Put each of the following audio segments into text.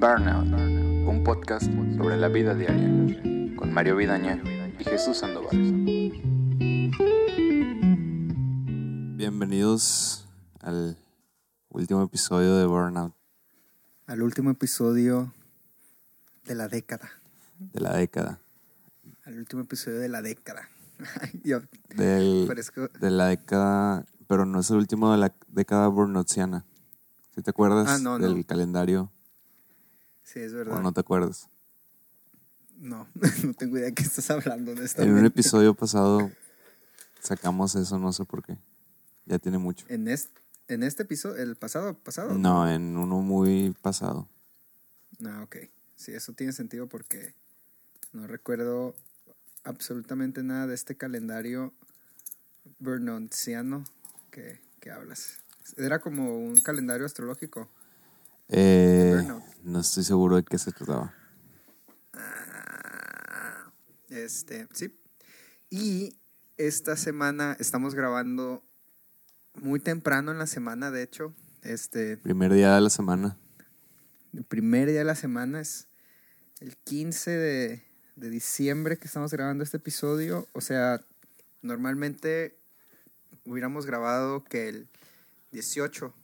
Burnout, un podcast sobre la vida diaria, con Mario Vidaña y Jesús Sandoval. Bienvenidos al último episodio de Burnout al último episodio de la década. de la década. Al último episodio de la década. Yo Del- parezco- de la década, pero no es el último de la década burnoutiana. ¿Sí te acuerdas Ah, no, del no. calendario Sí, es o verdad. no te acuerdas? No, no tengo idea de qué estás hablando, En un episodio pasado sacamos eso, no sé por qué. Ya tiene mucho. En este, en este episodio, el pasado, pasado. No, en uno muy pasado. No, ok. Sí, eso tiene sentido porque no recuerdo absolutamente nada de este calendario burnoutiano que, que hablas. Era como un calendario astrológico. Eh, Burnout. no estoy seguro de qué se trataba. Este, sí. Y esta semana estamos grabando muy temprano en la semana, de hecho. Este, Primer día de la semana. el primer día de la semana es el 15 de, de diciembre que estamos grabando este episodio. O sea, normalmente hubiéramos grabado que el 18,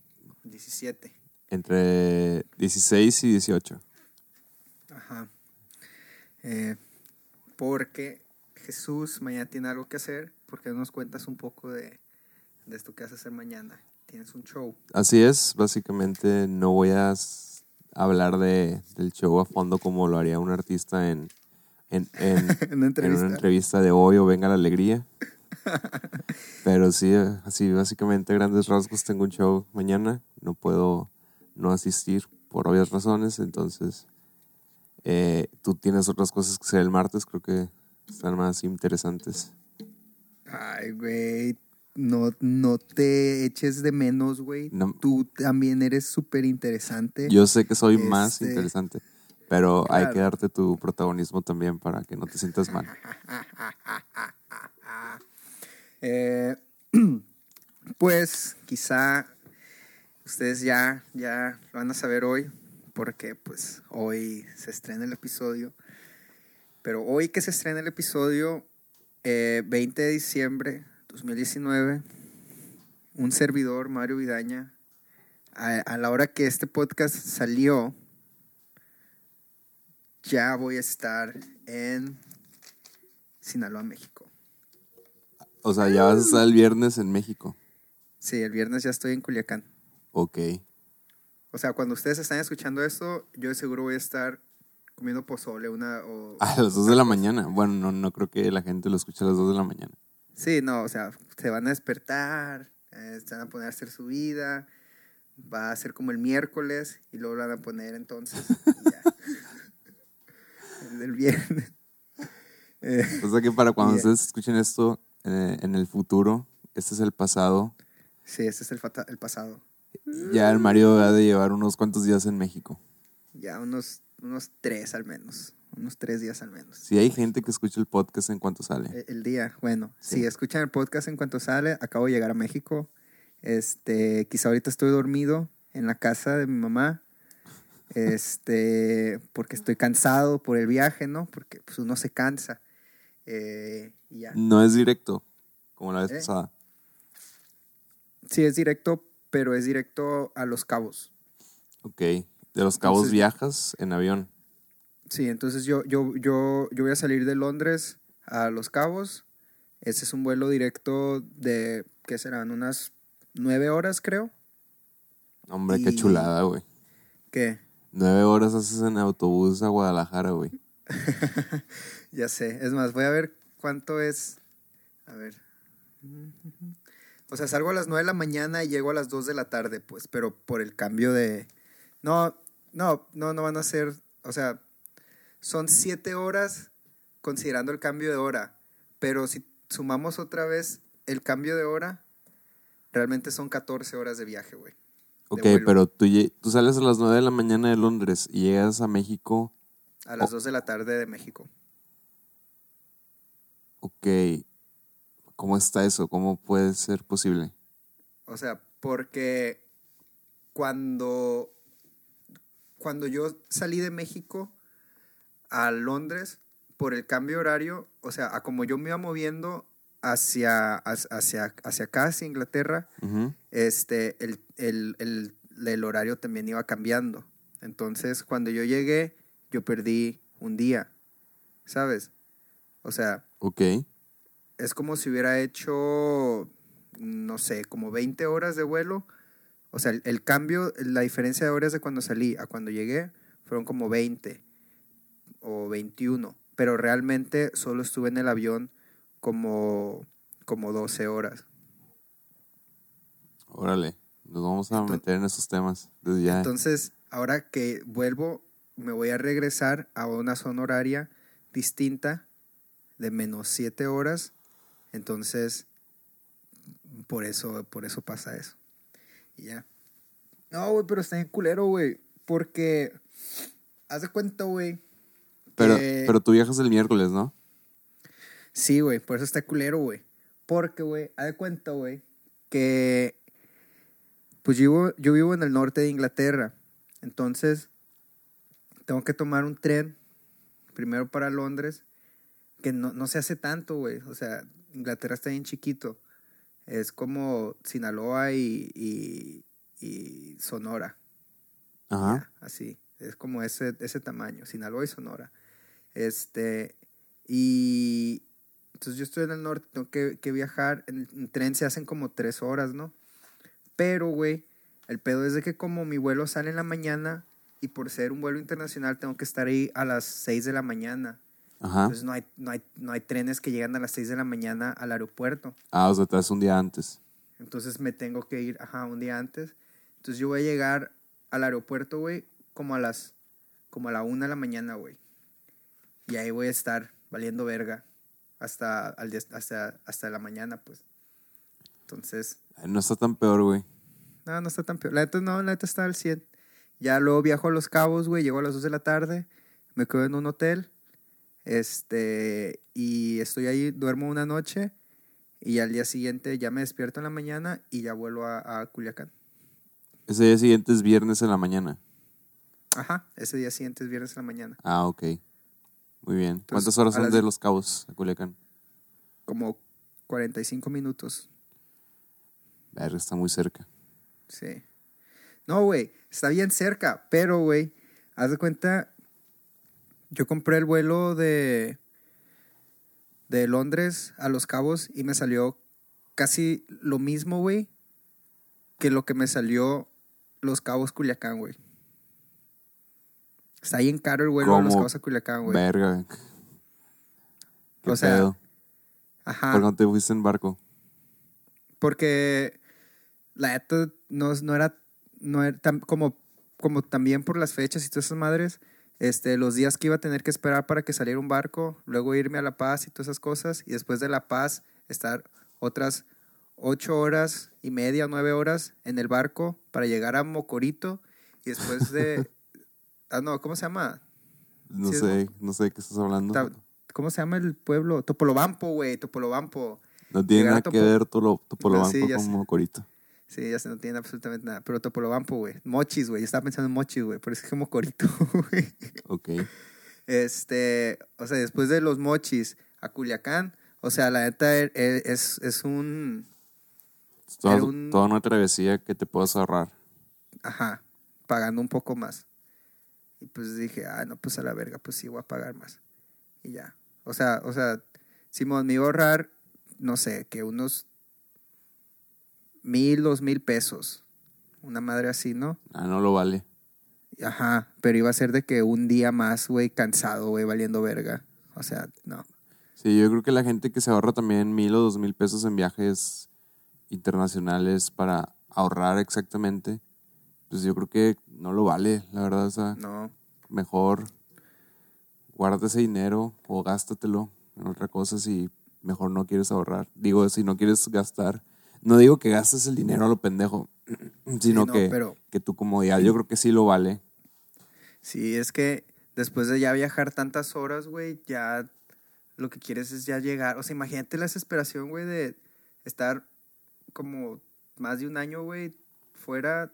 17. Entre 16 y 18. Ajá. Eh, porque Jesús mañana tiene algo que hacer. porque no nos cuentas un poco de, de esto que vas a hacer mañana? Tienes un show. Así es, básicamente no voy a hablar de, del show a fondo como lo haría un artista en, en, en, En una en una entrevista. entrevista de hoy o Venga la Alegría. Pero sí, así básicamente grandes rasgos tengo un show mañana, no puedo no asistir por obvias razones, entonces eh, tú tienes otras cosas que hacer el martes, creo que están más interesantes. Ay, güey. No, no te eches de menos, güey. No. Tú también eres súper interesante. Yo sé que soy más Este, interesante, pero hay que darte tu protagonismo también para que no te sientas mal. Eh, pues quizá ustedes ya, ya lo van a saber hoy, porque pues hoy se estrena el episodio. Pero hoy que se estrena el episodio, eh, 20 de diciembre 2019, un servidor, Mario Vidaña, a, a la hora que este podcast salió, ya voy a estar en Sinaloa, México. O sea, ya vas a estar el viernes en México. Sí, el viernes ya estoy en Culiacán. Ok. O sea, cuando ustedes están escuchando esto, yo de seguro voy a estar comiendo pozole una o... A las 2 de la mañana. Bueno, no, no creo que la gente lo escuche a las 2 de la mañana. Sí, no, o sea, se van a despertar, eh, se van a poner a hacer su vida, va a ser como el miércoles y luego lo van a poner entonces ya. el del viernes. Eh, O sea que para cuando ustedes escuchen esto eh, en el futuro, este es el pasado. sí, ese es el, el pasado. Ya el Mario ha de llevar unos cuantos días en México. Ya unos, unos tres al menos, unos tres días al menos. Si hay gente que escucha el podcast en cuanto sale. Eh, El día, bueno, Sí. si escuchan el podcast en cuanto sale, acabo de llegar a México. Este, quizá ahorita estoy dormido en la casa de mi mamá. Este, porque estoy cansado por el viaje, ¿no? Porque pues uno se cansa. Eh, y ya. No es directo, como la vez Eh. pasada. Sí, es directo, pero es directo a Los Cabos. Ok. De los cabos Entonces- viajas en avión. Sí, entonces yo, yo, yo, yo voy a salir de Londres a Los Cabos. Ese es un vuelo directo de, ¿qué serán? Unas nueve horas, creo. Hombre, qué chulada, güey. ¿Qué? Nueve horas haces en autobús a Guadalajara, güey. Ya sé. Es más, voy a ver cuánto es. A ver. O sea, salgo a las 9 de la mañana y llego a las 2 de la tarde, pues, pero por el cambio de... No, no, no, no van a ser... O sea, son 7 horas considerando el cambio de hora, pero si sumamos otra vez el cambio de hora, realmente son 14 horas de viaje, güey. Ok, pero tú, tú sales a las nueve de la mañana de Londres y llegas a México. A las Oh. 2 de la tarde de México. Ok. ¿Cómo está eso? ¿Cómo puede ser posible? O sea, porque cuando cuando yo salí de México a Londres, por el cambio horario, o sea, a como yo me iba moviendo hacia, hacia, hacia acá, hacia Inglaterra, este, el, el, el, el horario también iba cambiando. Entonces, cuando yo llegué, yo perdí un día, ¿sabes? O sea, Ok. Es como si hubiera hecho, no sé, como 20 horas de vuelo. O sea, el, el cambio, la diferencia de horas de cuando salí a cuando llegué fueron como 20 o 21. Pero realmente solo estuve en el avión como, como 12 horas. Órale. Nos vamos a meter en esos temas. Desde ya. Entonces, ahora que vuelvo, me voy a regresar a una zona horaria distinta de menos 7 horas. Entonces, por eso, por eso pasa eso. Y ya. No, güey, pero está en culero, güey. Porque, haz de cuenta, güey. pero, que- pero tú viajas el miércoles, ¿no? Sí, güey, por eso está culero, güey. Porque, güey, haz de cuenta, güey, que pues yo, vivo- yo vivo en el norte de Inglaterra. Entonces, tengo que tomar un tren primero para Londres, que no, no se hace tanto, güey. O sea, Inglaterra está bien chiquito. Es como Sinaloa y, y, y Sonora. Ajá. Ya, así. Es como ese, ese tamaño, Sinaloa y Sonora. Este, y entonces yo estoy en el norte, tengo que, que viajar. En, en tren se hacen como tres horas, ¿no? Pero, güey, el pedo es de que como mi vuelo sale en la mañana y por ser un vuelo internacional tengo que estar ahí a las 6 de la mañana. Ajá. Entonces no hay, no, hay, no hay trenes que llegan a las 6 de la mañana al aeropuerto. Ah, o sea, te un día antes. Entonces me tengo que ir, ajá, un día antes. Entonces yo voy a llegar al aeropuerto, güey, como a las, como a la una de la mañana, güey. Y ahí voy a estar valiendo verga hasta, al día- hasta, hasta la mañana, pues. Entonces, No está tan peor, güey. no, no está tan peor. La neta no, la neta está al 100. Ya luego viajo a Los Cabos, güey, llego a las 2 de la tarde, me quedo en un hotel, este, y estoy ahí, duermo una noche, y al día siguiente ya me despierto en la mañana y ya vuelvo a, a Culiacán. Ese día siguiente es viernes en la mañana. Ajá, ese día siguiente es viernes en la mañana. Ah, ok. Muy bien. Entonces, ¿Cuántas horas son las- de Los Cabos a Culiacán? Como 45 minutos, Verga, está muy cerca. sí. No, güey, está bien cerca, pero, güey, haz de cuenta, yo compré el vuelo de, de Londres a Los Cabos y me salió casi lo mismo, güey, que lo que me salió Los Cabos Culiacán, güey. Está bien caro el vuelo de Los. Cabos a Culiacán, güey. Verga. ¿Qué O sea, pedo? Ajá. ¿Por qué no te fuiste en barco? Porque la neta no, no era, no era tan- como, como también por las fechas y todas esas madres, este, los días que iba a tener que esperar para que saliera un barco, luego irme a La Paz y todas esas cosas, y después de La Paz estar otras ocho horas y media, nueve horas en el barco para llegar a Mocorito, y después de, ah, no, ¿cómo se llama? No Sí, sé, no sé de qué estás hablando. ¿Cómo se llama el pueblo? Topolobampo, güey, Topolobampo. No tiene llegar nada que ver Topolobampo Sí, con Mocorito. Sí, ya se no tiene absolutamente nada. Pero Topolobampo, güey. Mochis, güey. Yo estaba pensando en mochis, güey. Por eso es como corito, güey. Ok. Este, o sea, después de los mochis a Culiacán, o sea, la neta e- e- es, es un, toda, un- toda una travesía que te puedas ahorrar. ajá, pagando un poco más. Y pues dije, ah, no, pues a la verga, pues sí, voy a pagar más. Y ya. O sea, o sea, Simón, me iba a ahorrar, no sé, que unos mil, dos mil pesos. Una madre así, ¿no? Ah, no lo vale. Ajá, pero iba a ser de que un día más, güey, cansado, güey, valiendo verga. O sea, no. Sí, yo creo que la gente que se ahorra también mil o dos mil pesos en viajes internacionales para ahorrar exactamente, pues yo creo que no lo vale, la verdad. O sea, No. mejor guarda ese dinero o gástatelo en otra cosa si mejor no quieres ahorrar. Digo, si no quieres gastar. No digo que gastes el dinero a lo pendejo, sino no, que, pero- que tu comodidad yo creo que sí lo vale. Sí, es que después de ya viajar tantas horas, güey, ya lo que quieres es ya llegar. O sea, imagínate la desesperación, güey, de estar como más de un año, güey, fuera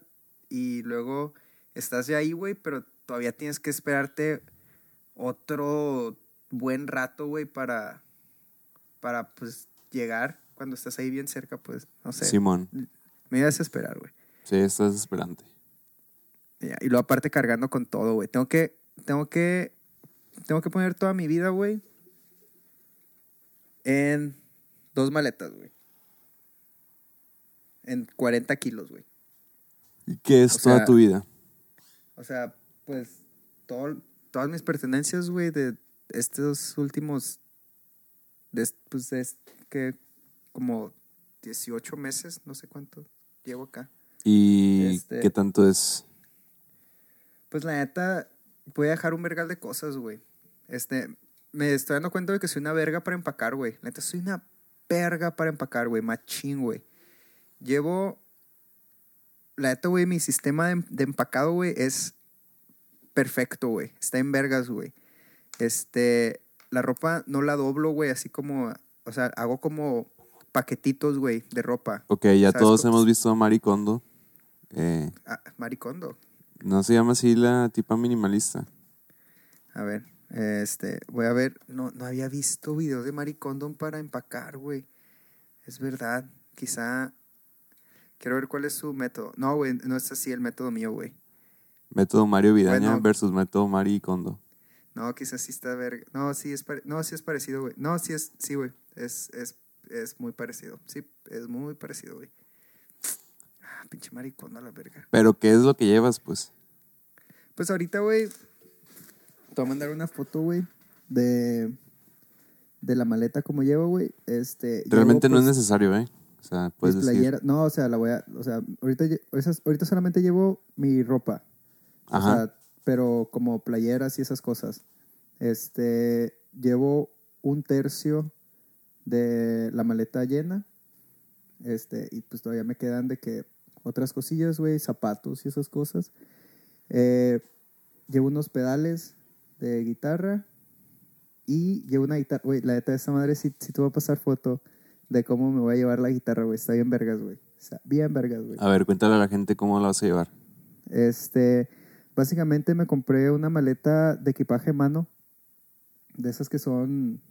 y luego estás ya ahí, güey, pero todavía tienes que esperarte otro buen rato, güey, para, para, pues, llegar cuando estás ahí bien cerca, pues, no sé. Simón. Me iba a desesperar, güey. Sí, estás desesperante. Y luego aparte cargando con todo, güey. Tengo que, tengo que, tengo que poner toda mi vida, güey, en dos maletas, güey. En 40 kilos, güey. ¿Y qué es O toda sea, tu vida? O sea, pues, todo, todas mis pertenencias, güey, de estos últimos, de, pues, de, que como 18 meses, no sé cuánto llevo acá. ¿Y este- qué tanto es? Pues la neta, voy a dejar un vergal de cosas, güey. Este, me estoy dando cuenta de que soy una verga para empacar, güey. La neta, soy una verga para empacar, güey. Machín, güey. Llevo. La neta, güey, mi sistema de, de empacado, güey, es perfecto, güey. Está en vergas, güey. Este. La ropa no la doblo, güey, así como. O sea, hago como paquetitos, güey, de ropa. Ok, ya ¿Sabes todos cómo? hemos visto a Marie Kondo. Eh, Ah, maricondo. ¿No se llama así la tipa minimalista? A ver, este, voy a ver, no, no había visto videos de Maricondom para empacar, güey. Es verdad, quizá, quiero ver cuál es su método. No, güey, no es así el método mío, güey. Método Mario Vidaña Bueno. versus método Marie Kondo. No, quizás sí está verga. No, sí es, pare- no, sí es parecido, güey. No, sí es, sí, güey. Es, es, es muy parecido. Sí, es muy parecido, güey. Ah, pinche maricondo a la verga. Pero ¿qué es lo que llevas, pues? Pues ahorita, güey, te voy a mandar una foto, güey, de, de la maleta como llevo, güey. Este, Realmente llevo, no es pues, necesario, ¿eh? O sea, puedes mis decir. playeras. No, o sea, la voy a, o sea, ahorita, ahorita solamente llevo mi ropa. O Ajá. sea, pero como playeras y esas cosas. Este, llevo un tercio de la maleta llena. Este, y pues todavía me quedan de que otras cosillas, güey, zapatos y esas cosas. Eh, llevo unos pedales de guitarra y llevo una guitarra, güey, la neta de esta madre sí, sí te voy a pasar foto de cómo me voy a llevar la guitarra, güey. Está bien vergas, güey. Está bien vergas, güey. A ver, cuéntale a la gente cómo la vas a llevar. Este, básicamente me compré una maleta de equipaje mano, de esas que son,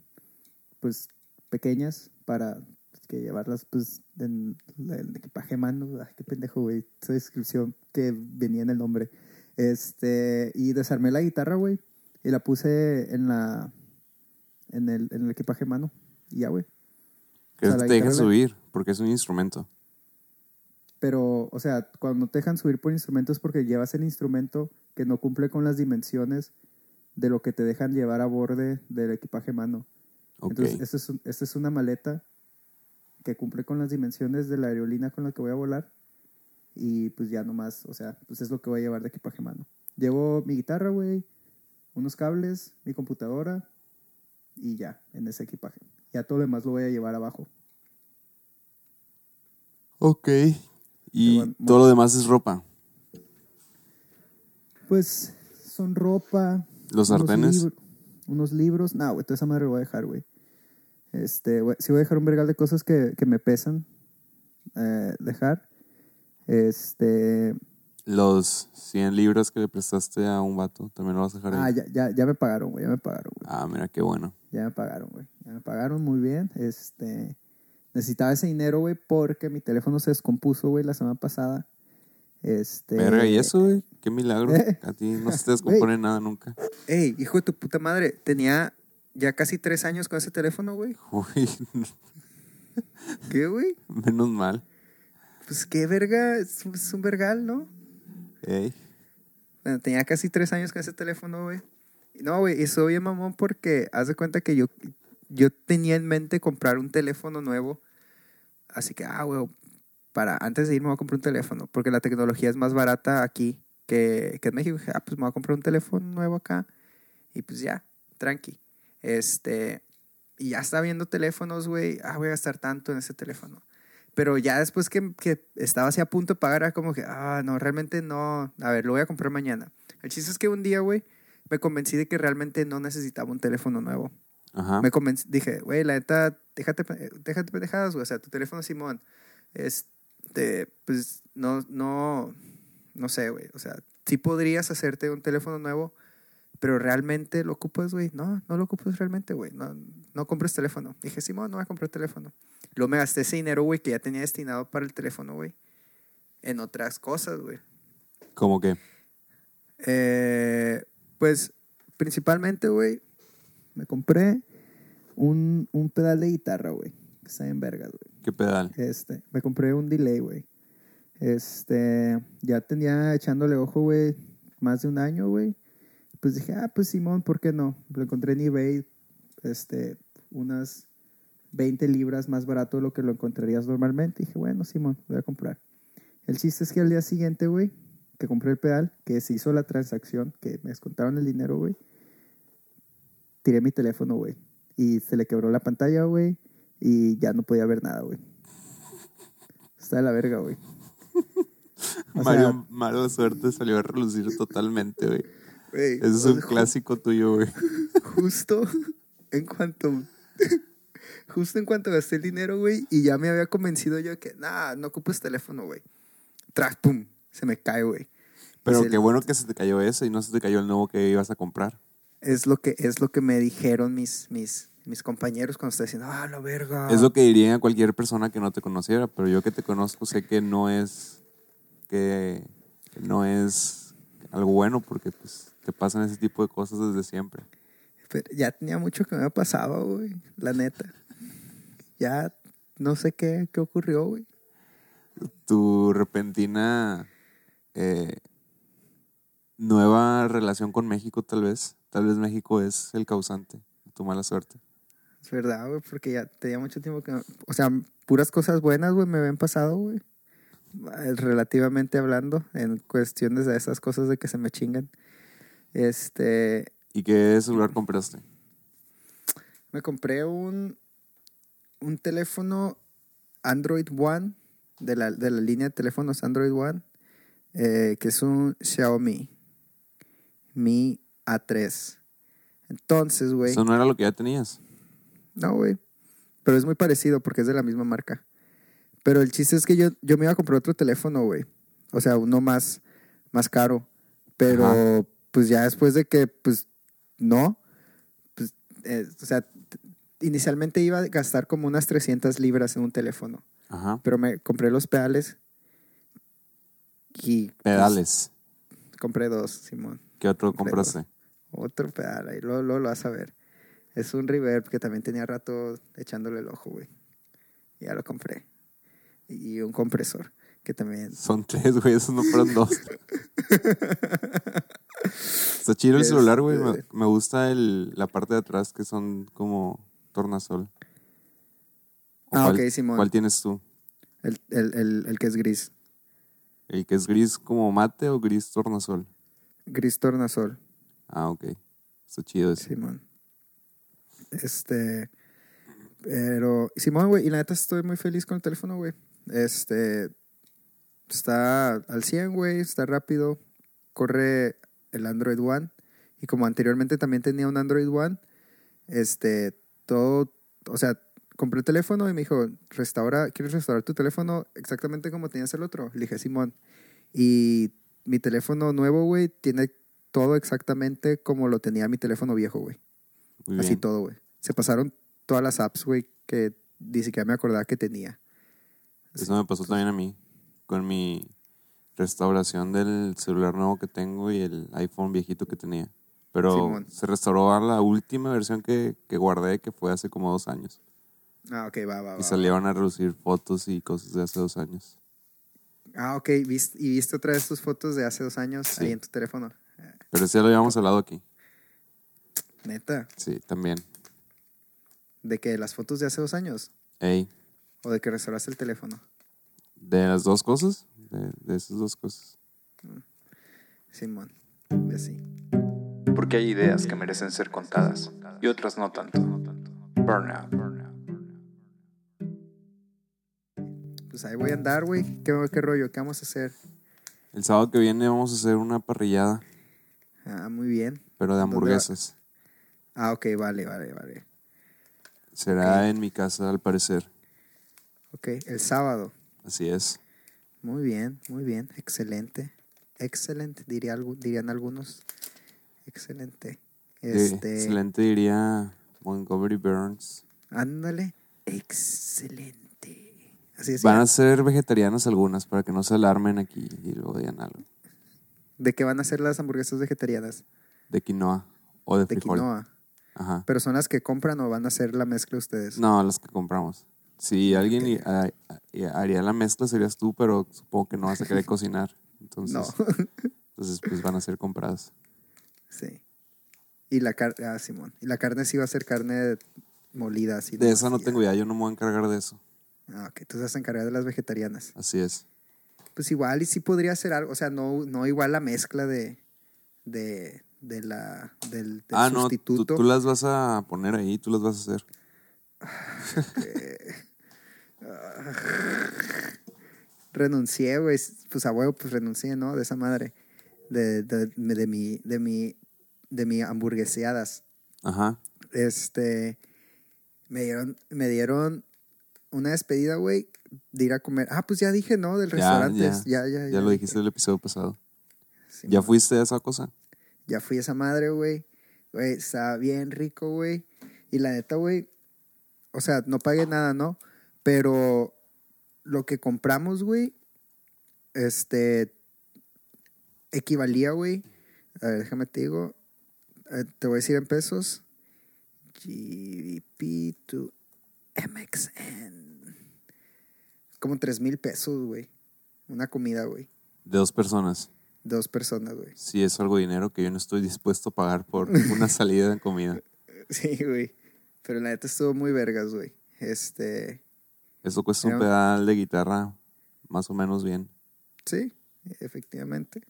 pues, pequeñas para pues, que llevarlas, pues, en el equipaje mano. Ay, qué pendejo, güey. Esa descripción que venía en el nombre. Este, y desarmé la guitarra, güey, y la puse en la, en el, en el equipaje mano. Y ya, güey. ¿Crees O sea, que te deja guitarra la- subir? Porque es un instrumento. Pero, o sea, cuando te dejan subir por instrumentos es porque llevas el instrumento que no cumple con las dimensiones de lo que te dejan llevar a borde del equipaje mano. Entonces, esta es, un- esta es una maleta que cumple con las dimensiones de la aerolínea con la que voy a volar. Y pues ya nomás, o sea, pues es lo que voy a llevar de equipaje mano. Llevo mi guitarra, güey, unos cables, mi computadora y ya, en ese equipaje. Ya todo lo demás lo voy a llevar abajo. Ok. Y Bueno, todo lo demás es ropa. Pues son ropa. ¿Los unos sartenes? unos libros. No, güey, toda esa madre lo voy a dejar, güey. Este, sí voy a dejar un vergal de cosas que, que me pesan. eh, dejar. Este. Los 100 libras que le prestaste a un vato, también lo vas a dejar Ah, ahí. ya, ya, ya me pagaron, güey. Ya me pagaron, güey. Ah, mira, qué bueno. Ya me pagaron, güey. Ya me pagaron muy bien. Este. Necesitaba ese dinero, güey, porque mi teléfono se descompuso, güey, la semana pasada. Este. Verga, ¿y eso, güey? Qué milagro. Eh. A ti no se te descompone nada nunca. Ey, hijo de tu puta madre. Tenía ya casi tres años con ese teléfono, güey. Uy, ¿Qué, güey? menos mal. Pues qué verga. Es, es un vergal, ¿no? Ey. Bueno, tenía casi tres años con ese teléfono, güey. No, güey, y soy bien mamón porque haz de cuenta que yo, yo tenía en mente comprar un teléfono nuevo. Así que, ah, güey, para antes de irme voy a comprar un teléfono porque la tecnología es más barata aquí que, que en México. Ah, pues me voy a comprar un teléfono nuevo acá y pues ya, tranqui. Este, y ya está viendo teléfonos, güey. Ah, voy a gastar tanto en ese teléfono. Pero ya después que, que estaba así a punto de pagar, era como que, ah, no, realmente no. A ver, lo voy a comprar mañana. El chiste es que un día, güey, me convencí de que realmente no necesitaba un teléfono nuevo. Ajá. Me convencí, dije, güey, la neta, déjate, déjate pendejadas, güey. O sea, tu teléfono Simón, este, pues, no, no, no sé, güey. O sea, sí podrías hacerte un teléfono nuevo, pero realmente lo ocupas, güey. No, no lo ocupas realmente, güey. No, no compres teléfono. Dije, Simón, no voy a comprar teléfono. Luego me gasté ese dinero, güey, que ya tenía destinado para el teléfono, güey, en otras cosas, güey. ¿Cómo que? Eh, pues, principalmente, güey, me compré un, un pedal de guitarra, güey. Que está en vergas, güey. ¿Qué pedal? Este, me compré un delay, güey. Este, ya tenía echándole ojo, güey, más de un año, güey. Pues dije, ah, pues Simón, ¿por qué no? Lo encontré en eBay, este, unas 20 libras más barato de lo que lo encontrarías normalmente. dije, bueno, Simón, voy a comprar. El chiste es que al día siguiente, güey, que compré el pedal, que se hizo la transacción, que me descontaron el dinero, güey, tiré mi teléfono, güey. Y se le quebró la pantalla, güey, y ya no podía ver nada, güey. Está de la verga, güey. O Mario, sea- Mario Suerte salió a relucir totalmente, güey. Ese es un clásico tuyo, güey. Justo en cuanto. Justo en cuanto gasté el dinero, güey, y ya me había convencido yo de que, nah, no ocupes teléfono, güey. Tras, pum, se me cae, güey. Pero qué bueno que se te cayó ese y no se te cayó el nuevo que ibas a comprar. Es lo que, es lo que me dijeron mis, mis, mis compañeros cuando estaba diciendo, ah, la verga. Es lo que diría cualquier persona que no te conociera, pero yo que te conozco sé que no es que, que no es algo bueno porque pues te pasan ese tipo de cosas desde siempre. Pero ya tenía mucho que me pasado, güey, la neta. Ya no sé qué, qué ocurrió, güey. Tu repentina eh, nueva relación con México tal vez, tal vez México es el causante de tu mala suerte. Es verdad, güey, porque ya tenía mucho tiempo que... no- O sea, puras cosas buenas, güey, me habían pasado, güey. Relativamente hablando, en cuestiones de esas cosas de que se me chingan. Este... ¿Y qué celular compraste? Me compré un... Un teléfono Android One, de la, de la línea de teléfonos Android One, eh, que es un Xiaomi Mi A3. Entonces, güey... Eso no era lo que ya tenías. No, güey. Pero es muy parecido porque es de la misma marca. Pero el chiste es que yo, yo me iba a comprar otro teléfono, güey. O sea, uno más, más caro. Pero, Ajá. Pues ya después de que, pues, no. Pues, eh, o sea, inicialmente iba a gastar como unas 300 libras en un teléfono. Ajá. Pero me compré los pedales. Y. pues, Pedales. compré dos, Simón. ¿Qué otro compré compraste? Otro pedal, ahí luego lo vas a ver. Es un reverb que también tenía rato echándole el ojo, güey. Ya lo compré. Y un compresor, que también. Son tres, güey, esos no fueron dos. Está chido el celular, güey. Me, Este- me gusta el, la parte de atrás que son como tornasol. ¿O Ah, cuál- ok, Simón. ¿Cuál tienes tú? El, el, el, el que es gris. ¿El que es gris como mate o gris tornasol? Gris tornasol, Ah, ok. Está chido ese. Simón. Este. Pero. Simón, güey, y la neta estoy muy feliz con el teléfono, güey. Este. Está al 100, güey, está rápido. Corre el Android One. Y como anteriormente también tenía un Android One, este, todo, o sea, compré el teléfono y me dijo, restaura, ¿quieres restaurar tu teléfono exactamente como tenías el otro? Le dije, Simón. Y mi teléfono nuevo, güey, tiene todo exactamente como lo tenía mi teléfono viejo, güey. Así bien. todo, güey. Se pasaron todas las apps, güey, que ni siquiera me acordaba que tenía. Eso me pasó también a mí. Con mi restauración del celular nuevo que tengo y el iPhone viejito que tenía. Pero Simón. se restauró a la última versión que, que guardé, que fue hace como dos años. Ah, ok, va, va, va. Y salieron a reducir fotos y cosas de hace dos años. Ah, ok. ¿Viste, ¿Y viste otra vez tus fotos de hace dos años Sí. ahí en tu teléfono? Pero sí ya lo habíamos hablado aquí. Neta. Sí, también. ¿De que las fotos de hace dos años? Ey, ¿O de que restauraste el teléfono? de las dos cosas, de, de esas dos cosas. Simón. Así. Porque hay ideas que merecen ser contadas y otras no tanto. Burnout. Pues ahí voy a andar, güey. ¿Qué, ¿Qué rollo? ¿Qué vamos a hacer? El sábado que viene vamos a hacer una parrillada, Ah, muy bien. pero de hamburguesas. Ah, ok, vale, vale, vale. Será en mi casa, al parecer. Ok, el sábado. Así es. Muy bien, muy bien. Excelente. excelente, diría, dirían algunos. Excelente. Este, excelente diría Montgomery Burns. Ándale. Excelente. Así es. Van a ser vegetarianas algunas para que no se alarmen aquí y luego digan algo. ¿De qué van a ser las hamburguesas vegetarianas? De quinoa o de De frijol. quinoa. Ajá. ¿Pero son las que compran o van a hacer la mezcla ustedes? No, las que compramos. Si alguien ha- haría la mezcla serías tú, pero supongo que no vas a querer cocinar. Entonces, No. entonces pues van a ser compradas. sí. Y la carne, ah, Simón. Y la carne sí va a ser carne molida, así. De esa no ya. tengo idea, yo no me voy a encargar de eso. Ah, ok. Tú vas a encargar de las vegetarianas. Así es. Pues igual y sí podría ser algo, o sea, no, no igual la mezcla de, de, de la, del, del ah, no, tú, sustituto. tú las vas a poner ahí, tú las vas a hacer. Renuncié, güey, pues a huevo, pues renuncié, ¿no? De esa madre, de, de, de mi, de mi, de mi hamburgueseadas. Ajá. Este, me dieron, me dieron una despedida, güey, de ir a comer. Ah, pues ya dije, ¿no? Del Ya, restaurante. ya. Ya, ya, ya. Ya lo dijiste el episodio pasado. Sí, ¿Ya fuiste a esa cosa? Ya fui a esa madre, güey. Güey, estaba bien rico, güey. Y la neta, güey, o sea, no pagué nada, ¿no? Pero lo que compramos, güey, este, equivalía, güey. A ver, déjame te digo. eh, te voy a decir en pesos. GBP to MXN. Como tres mil pesos, güey. Una comida, güey. De dos personas. Dos personas, güey. Sí, es algo de dinero que yo no estoy dispuesto a pagar por una salida de comida. Sí, güey. Pero la neta estuvo muy vergas, güey. Este. Eso cuesta un pedal de guitarra más o menos bien. Sí, efectivamente.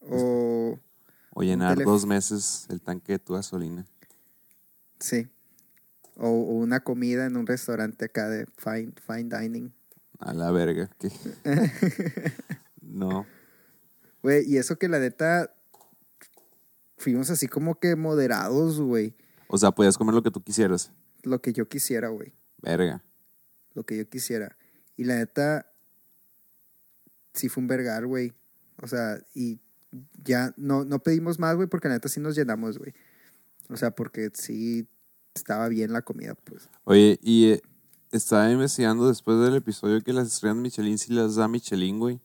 O. O llenar dos meses el tanque de tu gasolina. Sí. O, o una comida en un restaurante acá de fine, fine dining. A la verga. que- no. Güey, y eso que la neta. Fuimos así como que moderados, güey. O sea, podías comer lo que tú quisieras. Lo que yo quisiera, güey. Verga. Lo que yo quisiera. Y la neta. Sí fue un vergar, güey. O sea, y ya no, no pedimos más, güey, porque la neta sí nos llenamos, güey. O sea, porque sí estaba bien la comida, pues. Oye, y eh, estaba investigando después del episodio que las estrellas Michelin sí las da Michelin, güey.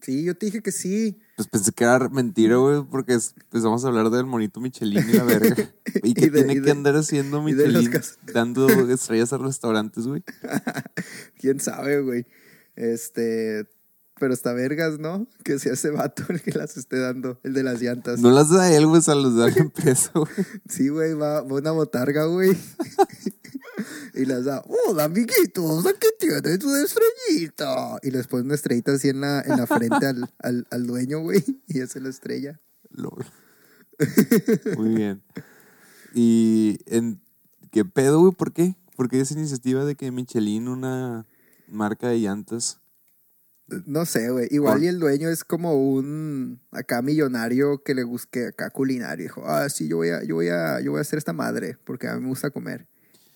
Sí, yo te dije que sí. Pues pensé que era mentira, güey, porque es- empezamos a hablar del monito Michelin y la verga. ¿Y de- tiene y que andar haciendo Michelin dando estrellas a restaurantes, güey? ¿Quién sabe, güey? Este, pero está vergas, ¿no? Que sea ese vato el que las esté dando, el de las llantas. No las da él, güey, se las da la empresa, güey. Sí, güey, va, va una botarga, güey. y las da, hola, amiguitos, aquí tienes tu estrellita. Y les pone una estrellita así en la, en la frente al, al, al dueño, güey. Y esa es la estrella. Lol. Muy bien. ¿Y en qué pedo, güey? ¿Por qué? ¿Por qué esa iniciativa de que Michelin, una marca de llantas? No sé, güey. Igual Por- y el dueño es como un acá millonario que le busque acá culinario. Dijo, ah, sí, yo voy a, yo voy a, yo voy a hacer esta madre porque a mí me gusta comer.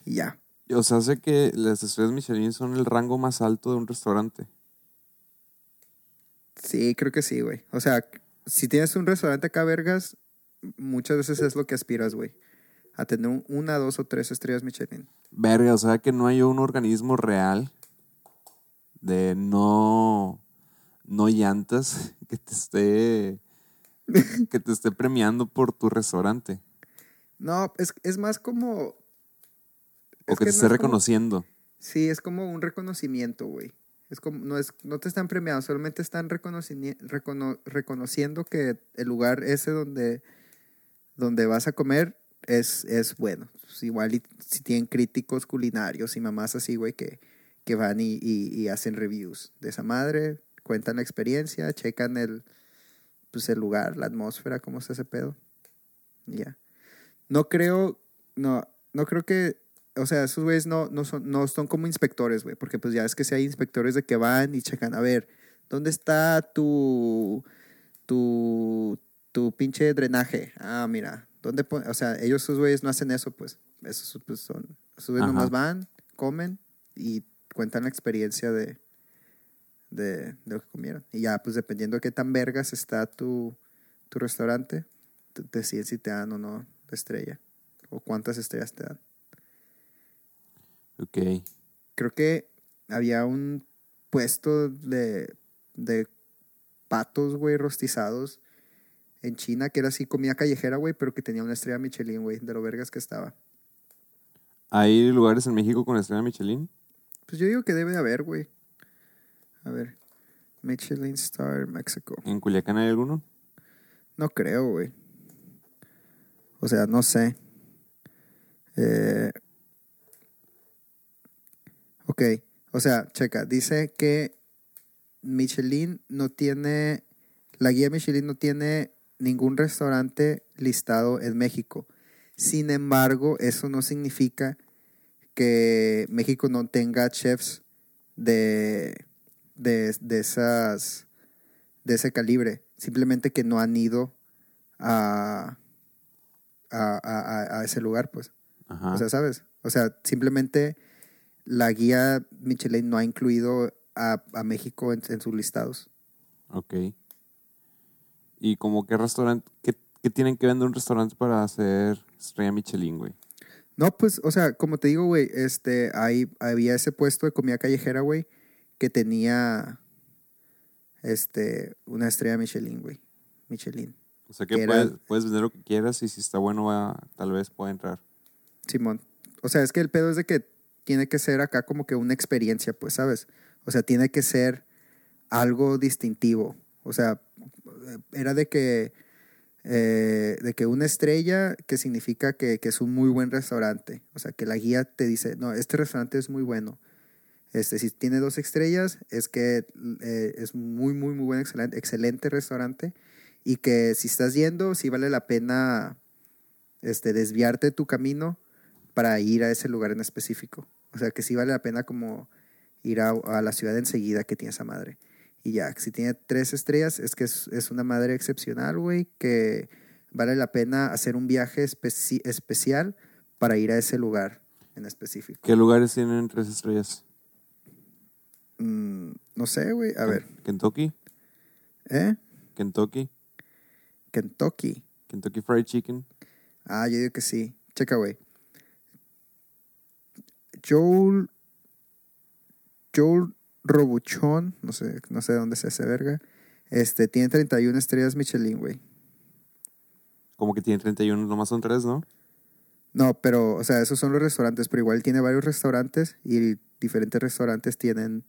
Y ya. O sea, sé que las estrellas Michelin son el rango más alto de un restaurante. Sí, creo que sí, güey. O sea, si tienes un restaurante acá, vergas, muchas veces es lo que aspiras, güey. A tener un- una, dos o tres estrellas Michelin. Verga, o sea que no hay un organismo real de no, no llantas que te esté que te esté premiando por tu restaurante No, es, es más como... o es que te no esté es como- reconociendo. Sí, es como un reconocimiento, güey. Es como, no, es, no te están premiando, solamente están recono- reconociendo que el lugar ese donde, donde vas a comer es, es bueno. Pues igual y si tienen críticos culinarios y mamás así, güey, que, que van y, y- y hacen reviews de esa madre, cuentan la experiencia, checan el, pues el lugar, la atmósfera, cómo está ese pedo. Ya. No creo, no, no creo que o sea, esos güeyes no, no, son, no son como inspectores, güey, porque pues ya es que si hay inspectores de que van y checan, a ver, ¿dónde está tu, tu, tu pinche drenaje? Ah, mira, ¿dónde? O sea, ellos, esos güeyes no hacen eso, pues, esos pues son, esos güeyes nomás van, comen y cuentan la experiencia de, de, de lo que comieron. Y ya, pues dependiendo de qué tan vergas está tu, tu restaurante, te deciden si te dan o no estrella. O cuántas estrellas te dan. Ok. Creo que había un puesto de, de patos, güey, rostizados en China, que era así comida callejera, güey, pero que tenía una estrella Michelin, güey, de lo vergas que estaba. ¿Hay lugares en México con estrella Michelin? Pues yo digo que debe de haber, güey. A ver. Michelin Star México. ¿En Culiacán hay alguno? No creo, güey. O sea, no sé. Eh, ok. O sea, checa. Dice que Michelin no tiene. La guía Michelin no tiene ningún restaurante listado en México. Sin embargo, eso no significa que México no tenga chefs de, de, de esas de ese calibre. Simplemente que no han ido a, a, a- a ese lugar, pues. Ajá. O sea, ¿sabes? O sea, simplemente la guía Michelin no ha incluido a, a México en, en sus listados. ok. ¿Y como qué restaurante, qué, qué tienen que vender un restaurante para hacer estrella Michelin, güey? No, pues, o sea, como te digo, güey, este, ahí había ese puesto de comida callejera, güey, que tenía, este, una estrella Michelin, güey. Michelin. O sea que Que era- puedes, puedes vender lo que quieras y si está bueno va, tal vez pueda entrar. Simón. O sea, es que el pedo es de que tiene que ser acá como que una experiencia, pues, ¿sabes? O sea, tiene que ser algo distintivo. O sea, era de que, eh, de que una estrella que significa que, que es un muy buen restaurante. O sea, que la guía te dice, no, este restaurante es muy bueno. Este, si tiene dos estrellas, es que eh, es muy, muy, muy buen, excelente, excelente restaurante. Y que si estás yendo, sí vale la pena este, desviarte tu camino para ir a ese lugar en específico. O sea, que sí vale la pena como ir a, a la ciudad enseguida que tiene esa madre. Y ya, si tiene tres estrellas, es que es, es una madre excepcional, güey, que vale la pena hacer un viaje especi- especial para ir a ese lugar en específico. ¿Qué lugares tienen tres estrellas? Mm, no sé, güey. A ver, Kentucky, ¿eh? Kentucky, Kentucky. Kentucky Fried Chicken. Ah, yo digo que sí. Checa, güey. Joel. Joel Robuchón, no sé, no sé de dónde es ese verga. Este, tiene 31 estrellas Michelin, güey. Como que tiene 31, nomás son tres, ¿no? No, pero, o sea, esos son los restaurantes, pero igual tiene varios restaurantes y diferentes restaurantes tienen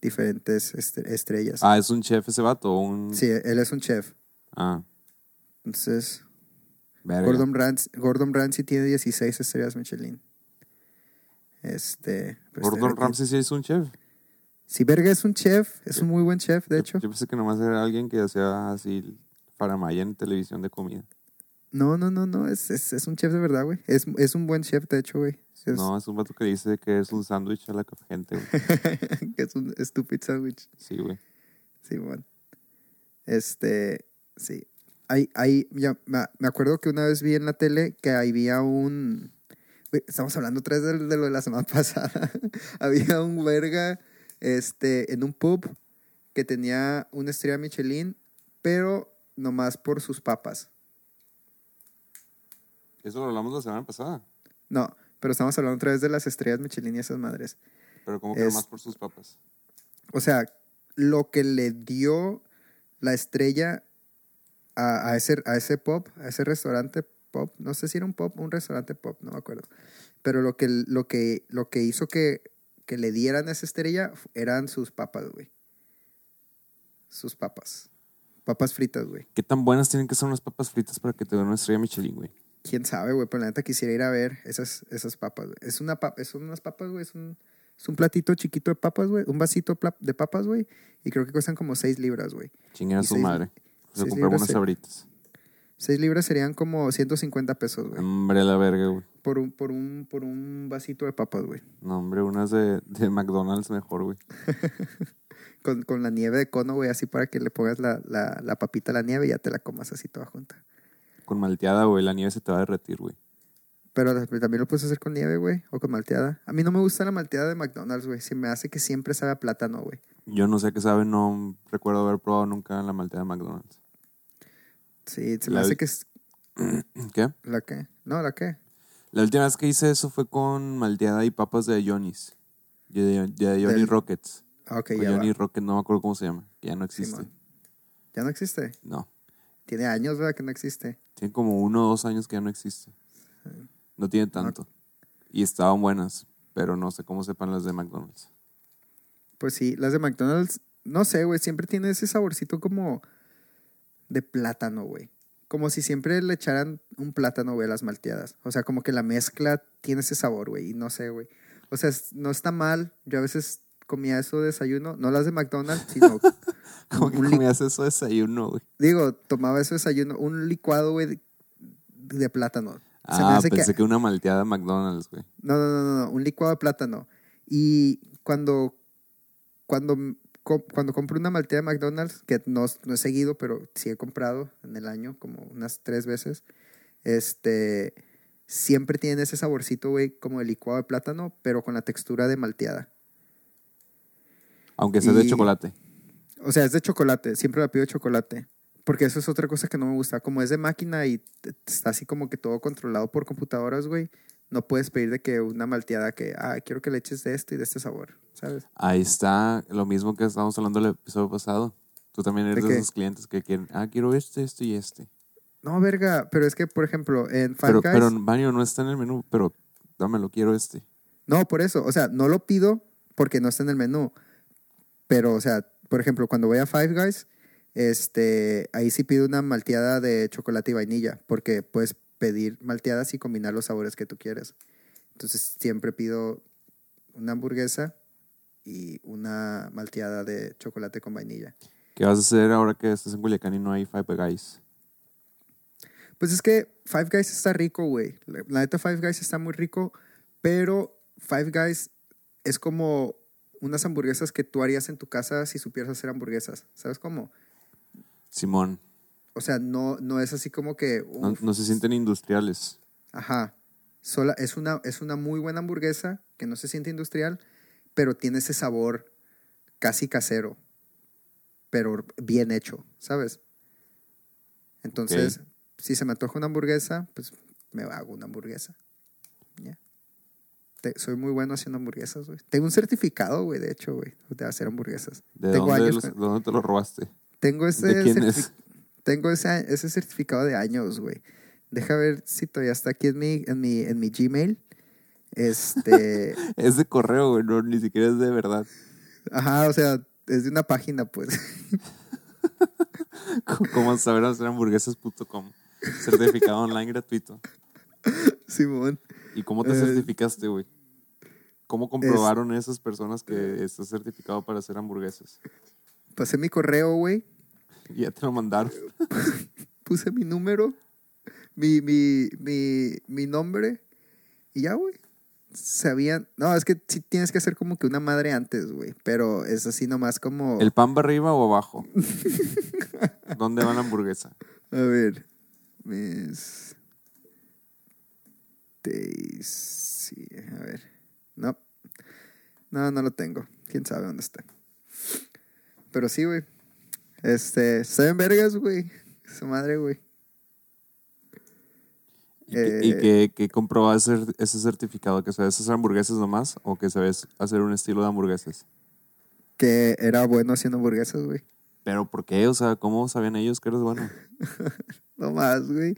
diferentes est- estrellas. Ah, es un chef ese vato. Un... Sí, él es un chef. Ah, Entonces, verga. Gordon Ramsay, Gordon Ramsay tiene 16 estrellas Michelin. Este. pues, Gordon este- Ramsay sí es un chef. Si Verga es un chef, es un muy buen chef, de Yo- hecho. Yo, pensé que nomás era alguien que hacía así faramaya en televisión de comida. No, no, no, no, es, es, es un chef de verdad, güey. Es, es un buen chef, de hecho, güey. Es, No, es un vato que dice que es un sándwich a la gente, güey. que es un stupid sandwich. Sí, güey. Sí, bueno. Este, sí. Hay, hay, ya, me acuerdo que una vez vi en la tele que había un... güey, estamos hablando vez de, de lo de la semana pasada. había un verga este, en un pub que tenía una estrella Michelin, pero nomás por sus papas. Eso lo hablamos la semana pasada. No, pero estamos hablando otra vez de las estrellas Michelin y esas madres. Pero como que Es- nomás por sus papas. O sea, lo que le dio la estrella a, a ese, a ese pop, a ese restaurante pop, no sé si era un pop un restaurante pop, no me acuerdo. Pero lo que, lo que, lo que hizo que, que le dieran esa estrella eran sus papas, güey. Sus papas. Papas fritas, güey. ¿Qué tan buenas tienen que ser unas papas fritas para que te den una estrella Michelin, güey? Quién sabe, güey, pero la neta quisiera ir a ver esas, esas papas, güey. Es una papa, son unas papas, güey, es un, es un platito chiquito de papas, güey, un vasito de papas, güey, y creo que cuestan como 6 libras, güey. Chinguen a Y su seis- madre. Se seis libras unas sabritas. 6 libras serían como 150 pesos, güey. Hombre, la verga, güey. Por un, por un, por un vasito de papas, güey. No, hombre, unas de, de McDonald's mejor, güey. Con, con la nieve de cono, güey, así para que le pongas la, la, la papita a la nieve y ya te la comas así toda junta. Con malteada, güey. La nieve se te va a derretir, güey. Pero también lo puedes hacer con nieve, güey, o con malteada. A mí no me gusta la malteada de McDonald's, güey. Se me hace que siempre sabe a plátano, güey. Yo no sé qué sabe, no recuerdo haber probado nunca la malteada de McDonald's. Sí, se me La- hace que es... ¿Qué? ¿La qué? No, ¿la qué? La última vez que hice eso fue con malteada y papas de Johnny's. De, Johnny Del- Rockets. Ah, ok, O ya Johnny va. Rocket, no me acuerdo cómo se llama. que Ya no existe. Simón. ¿Ya no existe? no. Tiene años, ¿verdad? Que no existe. Tiene como uno o dos años que ya no existe. No tiene tanto. Y estaban buenas, pero no sé cómo sepan las de McDonald's. Pues sí, las de McDonald's, no sé, güey, siempre tiene ese saborcito como de plátano, güey. Como si siempre le echaran un plátano, güey, a las malteadas. O sea, como que la mezcla tiene ese sabor, güey, y no sé, güey. O sea, no está mal. Yo a veces comía eso de desayuno, no las de McDonald's, sino, ¿Cómo que comías eso de desayuno, güey? digo, tomaba eso de desayuno, un licuado, güey, de, de plátano. Ah, que- pensé que... una malteada de McDonald's, güey. No, no, no, no, un licuado de plátano. Y cuando, cuando, cuando compro una malteada de McDonald's, que no, no he seguido, pero sí he comprado en el año como unas tres veces, este, siempre tiene ese saborcito, güey, como de licuado de plátano, pero con la textura de malteada. Aunque sea de chocolate. O sea, es de chocolate, siempre la pido de chocolate. Porque eso es otra cosa que no me gusta. Como es de máquina y está así como que todo controlado por computadoras, güey, no puedes pedir de que una malteada que, ah, quiero que le eches de esto y de este sabor, ¿sabes? Ahí está lo mismo que estábamos hablando el episodio pasado. Tú también eres ¿De de, esos clientes que quieren, ah, quiero este, este y este. No, verga, pero es que, por ejemplo, en Five Pero, Guys... pero Mario no está en el menú, pero dámelo, quiero este. No, por eso, o sea, no lo pido porque no está en el menú. Pero, o sea, por ejemplo, cuando voy a Five Guys, este, ahí sí pido una malteada de chocolate y vainilla, porque puedes pedir malteadas y combinar los sabores que tú quieres. Entonces, siempre pido una hamburguesa y una malteada de chocolate con vainilla. ¿Qué vas a hacer ahora que estás en Culiacán y no hay Five Guys? Pues es que Five Guys está rico, güey. La neta Five Guys está muy rico, pero Five Guys es como unas hamburguesas que tú harías en tu casa si supieras hacer hamburguesas. ¿Sabes cómo? Simón, O sea, no, no es así como que... no, uf, no se sienten industriales. Ajá. Sola, es, una, es una muy buena hamburguesa que no se siente industrial, pero tiene ese sabor casi casero, pero bien hecho, ¿sabes? Entonces, si se me antoja una hamburguesa, pues me hago una hamburguesa. Te- soy muy bueno haciendo hamburguesas, güey. Tengo un certificado, güey, de hecho, güey, de hacer hamburguesas. ¿De Tengo dónde, años los- dónde te lo robaste? Tengo ese, ¿De quién es? Tengo ese, ese certificado de años, güey. Deja ver si todavía está aquí en mi, en mi, en mi Gmail. Este, Es de correo, güey, no, ni siquiera es de verdad. ajá, o sea, es de una página, pues. Como saber hacer hamburguesas.com. Certificado online gratuito. Simón. ¿Y cómo te Eh, certificaste, güey? ¿Cómo comprobaron esas personas que estás certificado para hacer hamburguesas? Pasé mi correo, güey. Ya te lo mandaron. Puse mi número, mi, mi, mi, mi nombre. Y ya, güey. Sabían. No, es que sí tienes que hacer como que una madre antes, güey. Pero es así nomás como. ¿El pan va arriba o abajo? ¿Dónde va la hamburguesa? A ver. Mis. Daisy. A ver. No. No, no lo tengo. Quién sabe dónde está. Pero sí, güey. Este. Seven vergas, güey. Su madre, güey. ¿Y, qué- y Eh, qué, qué ese, ese certificado? ¿Que sabes hacer hamburguesas nomás o que sabes hacer un estilo de hamburguesas? Que era bueno haciendo hamburguesas, güey. ¿Pero por qué? O sea, ¿cómo sabían ellos que eres bueno? No más, güey.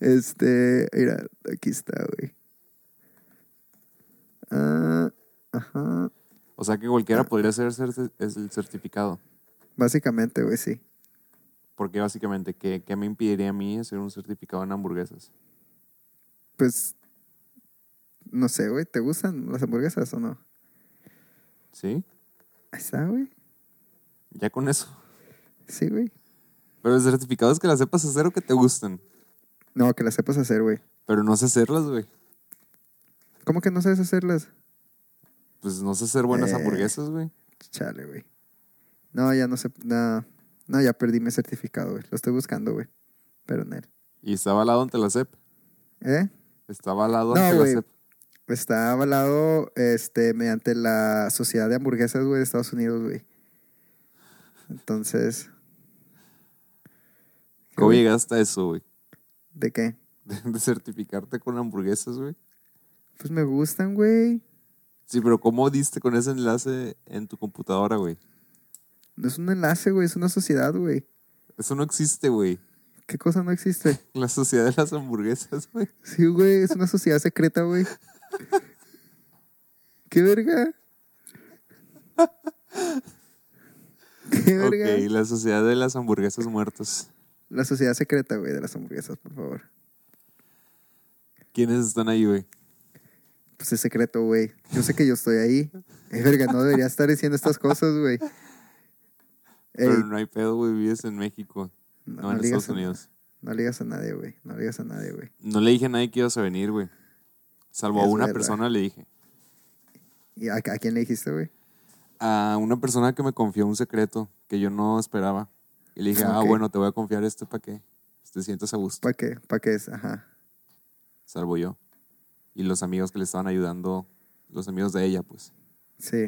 Este. Mira, aquí está, güey. Ah, ajá. O sea, que cualquiera podría hacer el certificado. Básicamente, güey, sí. Porque básicamente, ¿qué, qué me impediría a mí hacer un certificado en hamburguesas? Pues. No sé, güey. ¿Te gustan las hamburguesas o no? ¿Sí? Ahí está, güey. Ya con eso. Sí, güey. Pero el certificado es que las sepas hacer o que te gusten. No, que las sepas hacer, güey. Pero no sé hacerlas, güey. ¿Cómo que no sabes hacerlas? Pues no sé hacer buenas Eh. hamburguesas, güey. Chale, güey. No, ya no sé. No, no, ya perdí mi certificado, güey. Lo estoy buscando, güey. Pero en él. Y estaba al lado ante la CEP. ¿Eh? Está avalado No, ante la güey. CEP. Está avalado este, mediante la Sociedad de Hamburguesas, güey, de Estados Unidos, güey. Entonces, ¿Cómo llegaste a eso, güey? ¿de qué? De, de certificarte con hamburguesas, güey. Pues me gustan, güey. Sí, pero ¿cómo diste con ese enlace en tu computadora, güey? No es un enlace, güey, es una sociedad, güey. Eso no existe, güey. ¿Qué cosa no existe? La sociedad de las hamburguesas, güey. Sí, güey, es una sociedad secreta, güey. ¿Qué verga? ¿Qué verga? Ok, la sociedad de las hamburguesas muertas. La sociedad secreta, güey, de las hamburguesas, por favor. ¿Quiénes están ahí, güey? Pues es secreto, güey. Yo sé que yo estoy ahí. Eh, verga, no debería estar diciendo estas cosas, güey. Ey, Pero no hay pedo, güey. Vives en México, no, en Estados a- Unidos. No le digas a nadie, güey. No le digas a nadie, güey. No le dije a nadie que ibas a venir, güey. Salvo a una verdad. persona le dije. ¿Y a, a quién le dijiste, güey? A una persona que me confió un secreto que yo no esperaba. Y le dije, ah, Ok. bueno, te voy a confiar este para que te sientas a gusto. ¿Para qué? ¿Para qué es? Ajá. Salvo yo. Y los amigos que le estaban ayudando, los amigos de ella, pues. Sí.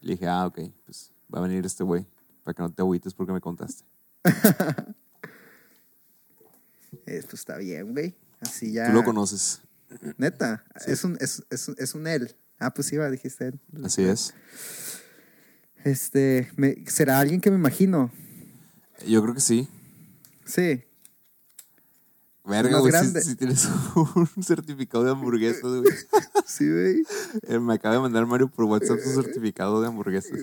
Le dije, ah, ok, pues va a venir este güey. Para que no te agüites porque me contaste. Pues está bien, güey. Así ya. Tú lo conoces. Neta. Sí. Es, un, es, es, es un él. Ah, pues va, dijiste él. Así es. Este. Me, ¿Será alguien que me imagino? Yo creo que sí. Sí. Verga, güey, si, si tienes un certificado de hamburguesas, güey. Sí, güey. Eh, Me acaba de mandar Mario por WhatsApp su certificado de hamburguesas.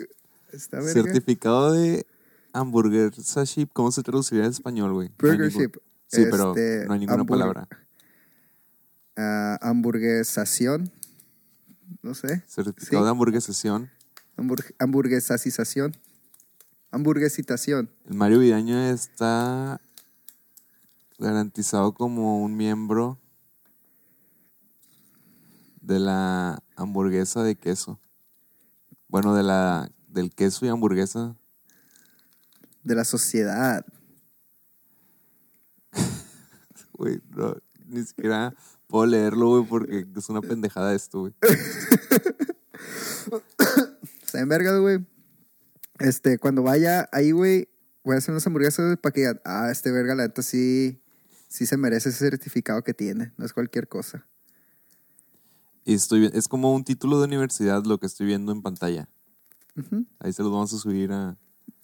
Está. Certificado de hamburguesa ship. ¿Cómo se traduciría en español, güey? No Burger ningún- ship. Sí, pero Este, no hay ninguna palabra. Ah, hamburguesación. No sé. Certificado Sí. de hamburguesación. Hamburg- hamburguesacización. Hamburguesitación. El Mario Vidaño está garantizado como un miembro de la hamburguesa de queso. Bueno, de la del queso y hamburguesa. De la sociedad. Güey, no, ni siquiera puedo leerlo, güey, porque es una pendejada esto, güey. Está en vergas, güey. Este, cuando vaya ahí, güey, voy a hacer unas hamburguesas para que digan, ah, este verga, la neta sí, sí se merece ese certificado que tiene. No es cualquier cosa. Y estoy es como un título de universidad lo que estoy viendo en pantalla. Ahí se los vamos a subir a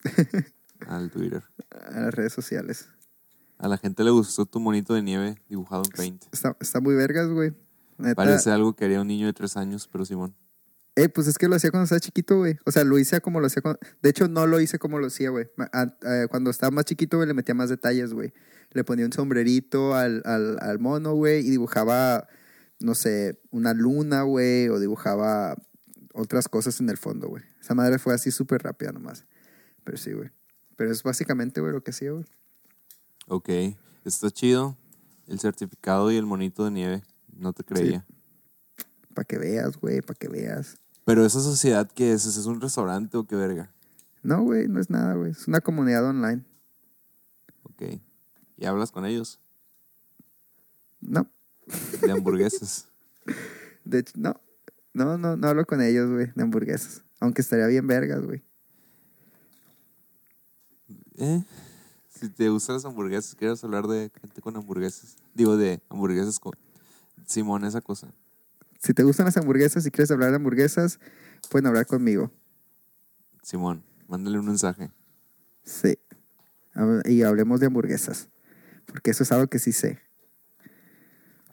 al Twitter. A las redes sociales. A la gente le gustó tu monito de nieve dibujado en Paint. Está, está muy vergas, güey. Neta. Parece algo que haría un niño de tres años, pero Simón. Eh, pues es que lo hacía cuando estaba chiquito, güey. O sea, lo hice como lo hacía cuando... De hecho, no lo hice como lo hacía, güey. Cuando estaba más chiquito, güey, le metía más detalles, güey. Le ponía un sombrerito al, al, al mono, güey, y dibujaba, no sé, una luna, güey, o dibujaba otras cosas en el fondo, güey. Esa madre fue así súper rápida nomás. Pero sí, güey. Pero es básicamente, güey, lo que hacía, güey. Ok, está chido. El certificado y el monito de nieve. No te creía. Para que veas, güey, para que veas. Pero esa sociedad, ¿qué es? ¿Es un restaurante o qué verga? No, güey, no es nada, güey. Es una comunidad online. Ok. ¿Y hablas con ellos? No, De hamburguesas. De hecho, no. No, no, no hablo con ellos, güey, de hamburguesas. Aunque estaría bien vergas, güey. ¿Eh? Si te gustan las hamburguesas, ¿quieres hablar de gente con hamburguesas? Digo, de hamburguesas con... Simón, esa cosa. Si te gustan las hamburguesas y quieres hablar de hamburguesas, pueden hablar conmigo. Simón, mándale un mensaje. Sí. Y hablemos de hamburguesas. Porque eso es algo que sí sé.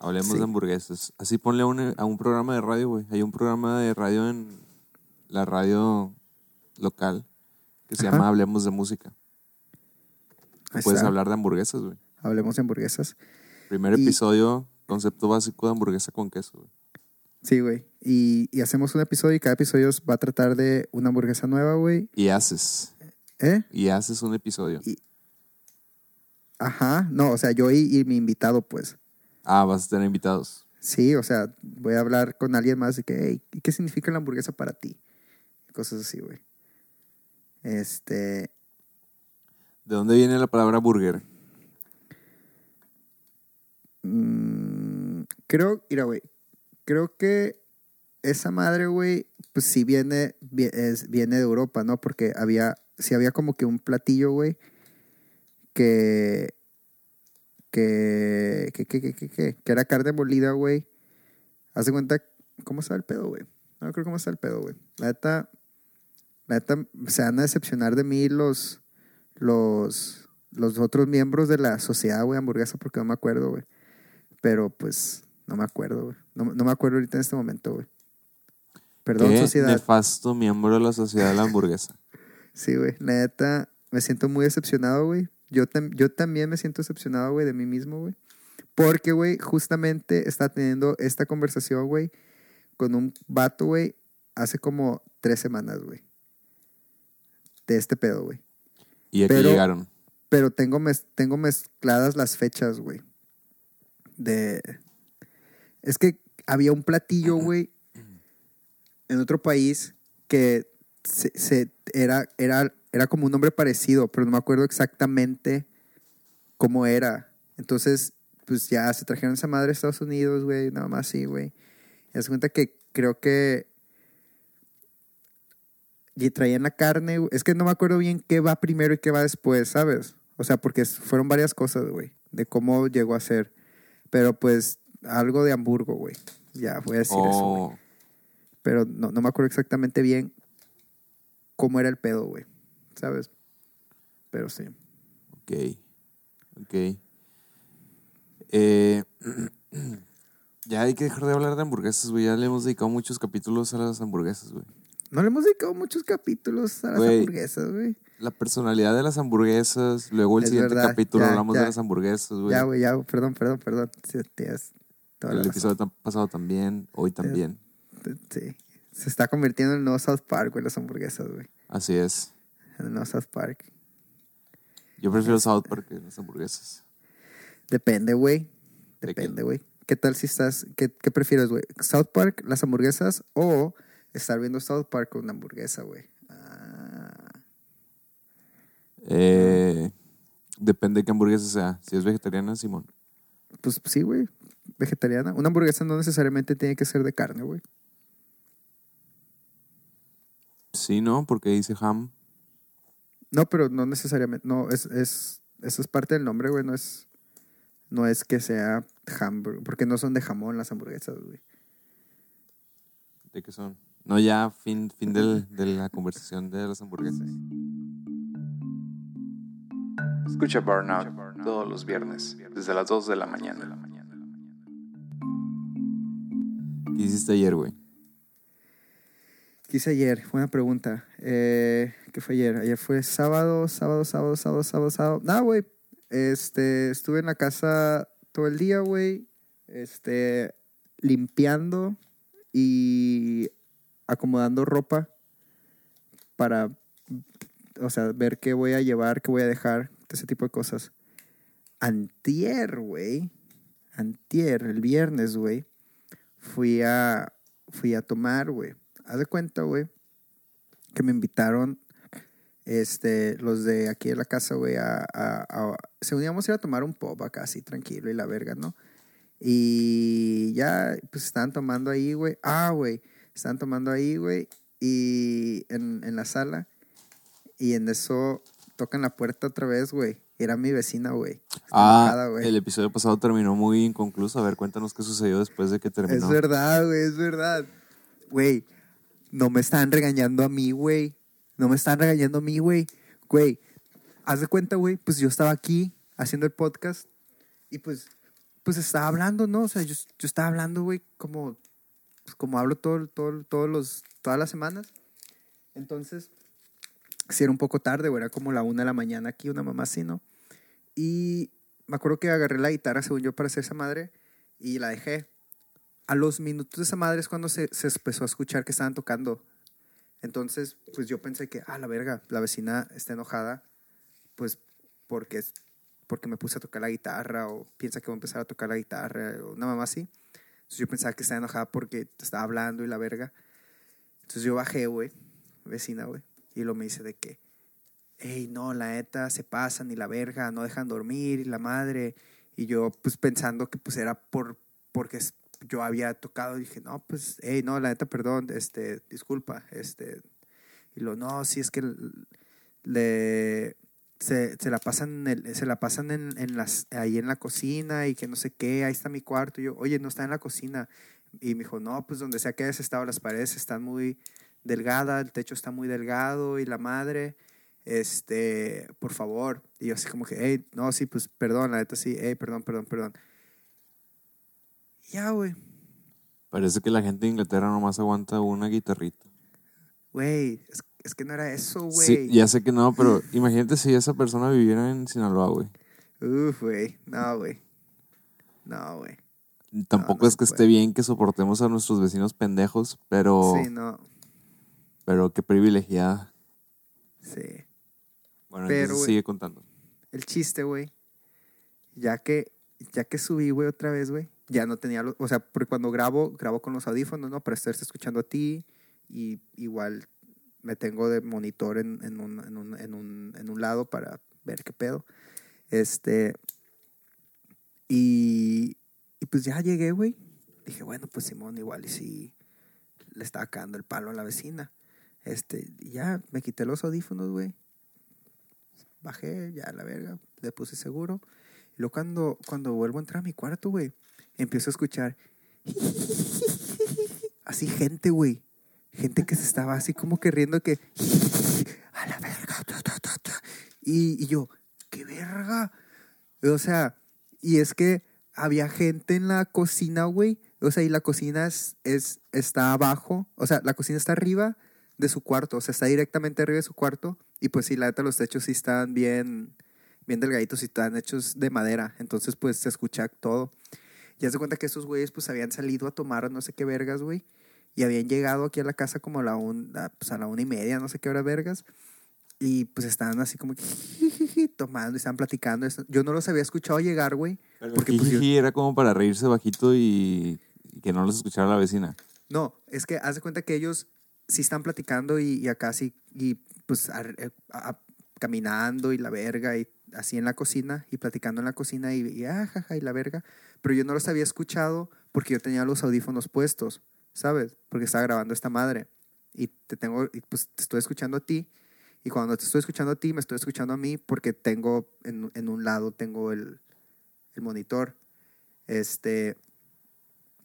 Hablemos Sí. de hamburguesas. Así ponle a un, a un programa de radio, güey. Hay un programa de radio en la radio local que se Ajá. llama Hablemos de Música. Puedes hablar de hamburguesas, güey. Hablemos de hamburguesas. Primer Y- episodio, concepto básico de hamburguesa con queso, güey. Sí, güey. Y, y hacemos un episodio y cada episodio va a tratar de una hamburguesa nueva, güey. Y haces, ¿Eh? y haces un episodio. Ajá. No, o sea, yo y, y mi invitado, pues. Ah, vas a tener invitados. Sí, o sea, voy a hablar con alguien más de que, hey, ¿y ¿qué significa la hamburguesa para ti? Cosas así, güey. Este, ¿De dónde viene la palabra burger? mm, Creo, mira, güey. Creo que esa madre, güey, pues sí viene, es- viene de Europa, ¿no? Porque había, sí había como que un platillo, güey, que, que, que, que, que, que, que, era carne molida, güey. Haz de cuenta, ¿cómo está el pedo, güey? No creo cómo está el pedo, güey. La neta, la neta, se van a decepcionar de mí los, los, los otros miembros de la sociedad, güey, hamburguesa, porque no me acuerdo, güey. Pero, pues, no me acuerdo, güey. No, no me acuerdo ahorita en este momento, güey. Perdón, Qué sociedad. nefasto miembro de la sociedad de la hamburguesa. Sí, güey. La neta, me siento muy decepcionado, güey. Yo, tam- yo también me siento decepcionado, güey, de mí mismo, güey. Porque, güey, justamente está teniendo esta conversación, güey, con un vato, güey, hace como tres semanas, güey. De este pedo, güey. Y aquí Pero- llegaron. Pero tengo, mez- tengo mezcladas las fechas, güey. De. Es que había un platillo, güey, en otro país que se, se- era, era, era como un nombre parecido, pero no me acuerdo exactamente cómo era. Entonces, pues ya se trajeron esa madre a Estados Unidos, güey, nada más así, güey. Y das cuenta que creo que. Y traían la carne, güey. es que no me acuerdo bien qué va primero y qué va después, ¿sabes? O sea, porque fueron varias cosas, güey, de cómo llegó a ser. Pero pues algo de Hamburgo, güey. Ya, voy a decir eso, güey. Oh, Pero no, no me acuerdo exactamente bien cómo era el pedo, güey. ¿Sabes? Pero sí. ok. Ok. Eh, ya hay que dejar de hablar de hamburguesas, güey. Ya le hemos dedicado muchos capítulos a las hamburguesas, güey. No le hemos dedicado muchos capítulos a las Güey. hamburguesas, güey. La personalidad de las hamburguesas. Luego el Es siguiente verdad, capítulo ya, hablamos ya. de las hamburguesas, güey. Ya, güey, ya, perdón, perdón, perdón. Sí, El episodio pasado también, hoy también. Sí. Se está convirtiendo en el nuevo South Park, güey, las hamburguesas, güey. Así es. En el nuevo South Park. Yo prefiero South Park que las hamburguesas. Depende, güey. Depende, güey. ¿Qué tal si estás, qué, qué prefieres, güey? ¿South Park, las hamburguesas o estar viendo South Park con una hamburguesa, güey? Ah, Eh, depende de qué hamburguesa sea. Si es vegetariana, Simón. pues sí, güey. Vegetariana. Una hamburguesa no necesariamente tiene que ser de carne, güey. Sí, ¿no? Porque dice ham. No, pero no necesariamente. No, es, es, eso es parte del nombre, güey. No es, no es que sea hamburger. Porque no son de jamón las hamburguesas, güey. ¿De qué son? No, ya, fin, fin del- de la conversación de las hamburguesas. Escucha Burnout todos los viernes, desde las 2 de la mañana. ¿Qué hiciste ayer, güey? ¿Qué hice ayer? Buena pregunta. Eh, ¿Qué fue ayer? Ayer fue sábado, sábado, sábado, sábado, sábado, sábado. Nada, güey. Este, estuve en la casa todo el día, güey. Este, limpiando y acomodando ropa para, o sea, ver qué voy a llevar, qué voy a dejar, ese tipo de cosas. Antier, güey. Antier, el viernes, güey. Fui a, fui a tomar, güey. Haz de cuenta, güey, que me invitaron este, los de aquí de la casa, güey, a, a, a- Se uníamos a ir a tomar un pop acá, así, tranquilo, y la verga, ¿no? Y ya, pues, estaban tomando ahí, güey. Ah, güey, estaban tomando ahí, güey, y en, en la sala. Y en eso tocan la puerta otra vez, güey. Era mi vecina, güey. Ah, enojada, güey. el episodio pasado terminó muy inconcluso. A ver, cuéntanos qué sucedió después de que terminó. Es verdad, güey, es verdad. Güey, no me están regañando a mí, güey. No me están regañando a mí, güey. Güey, haz de cuenta, güey, pues yo estaba aquí haciendo el podcast y pues, pues estaba hablando, ¿no? O sea, yo, yo estaba hablando, güey, como, pues, como hablo todo, todo, todos los, todas las semanas. Entonces, sí era un poco tarde, güey, era como la una de la mañana aquí, una mamá así, ¿no? Y me acuerdo que agarré la guitarra, según yo, para hacer esa madre y la dejé a los minutos de esa madre es cuando se, se empezó a escuchar que estaban tocando. Entonces, pues yo pensé que, ah, la verga, la vecina está enojada, pues porque, porque me puse a tocar la guitarra o piensa que voy a empezar a tocar la guitarra o una mamá así. Entonces yo pensaba que estaba enojada porque estaba hablando y la verga. Entonces yo bajé, güey, vecina, güey, y lo me dice de que, hey, no, la neta, se pasan y la verga, no dejan dormir y la madre. Y yo, pues pensando que pues era por, porque es yo había tocado y dije, no, pues, hey, no, la neta, perdón, este, disculpa, este, y lo, no, sí, es que le, se, la pasan, en el- se la pasan en las, ahí en la cocina y que no sé qué, ahí está mi cuarto, y yo, oye, no está en la cocina, y me dijo, no, pues donde sea que hayas estado, las paredes están muy delgadas, el techo está muy delgado, y la madre, este, por favor, y yo así como que, hey, no, sí, pues, perdón, la neta, sí, hey, perdón, perdón, perdón. Ya, güey. Parece que la gente de Inglaterra nomás aguanta una guitarrita. Güey, es, es que no era eso, güey. Sí, ya sé que no, pero imagínate si esa persona viviera en Sinaloa, güey. Uf, güey. No, güey. No, güey. Tampoco no es que esté bien que soportemos a nuestros vecinos pendejos, pero, Sí, no. pero qué privilegiada. Sí. Bueno, Pero, entonces sigue contando. El chiste, güey. Ya que, ya que subí, güey, otra vez, güey. Ya no tenía los. O sea, porque cuando grabo, grabo con los audífonos, ¿no? Para estarte escuchando a ti. Y igual me tengo de monitor en, en, un, en, un, en, un, lado para ver qué pedo. Este. Y, y pues ya llegué, güey. Dije, bueno, pues Simón, igual y si le estaba cagando el palo a la vecina. Este, ya me quité los audífonos, güey. Bajé, ya la verga, le puse seguro. Luego cuando, cuando vuelvo a entrar a mi cuarto, güey, empiezo a escuchar. Así gente, güey. Gente que se estaba así como que riendo que. A la verga. ta, ta, ta, ta". Y, y yo, ¿qué verga? O sea, y es que había gente en la cocina, güey. O sea, y la cocina es, es, está abajo. O sea, la cocina está arriba de su cuarto. O sea, está directamente arriba de su cuarto. Y pues sí, la neta, los techos sí están bien, bien delgaditos y están hechos de madera. Entonces, pues se escucha todo. Ya se cuenta que esos güeyes, pues habían salido a tomar no sé qué vergas, güey. Y habían llegado aquí a la casa como a la, un, a, pues a la una y media, no sé qué hora vergas. Y pues estaban así como que tomando y estaban platicando. Yo no los había escuchado llegar, güey. Porque pues, yo- era como para reírse bajito y, y que no los escuchara la vecina. No, es que haz de cuenta que ellos sí están platicando y, y acá sí, y pues eh, a- a- caminando y la verga y así en la cocina y platicando en la cocina y, y ah, y la verga. Pero yo no los había escuchado porque yo tenía los audífonos puestos, ¿sabes? Porque estaba grabando esta madre y te tengo, y pues te estoy escuchando a ti. Y cuando te estoy escuchando a ti, me estoy escuchando a mí porque tengo en, en un lado tengo el, el monitor. Este,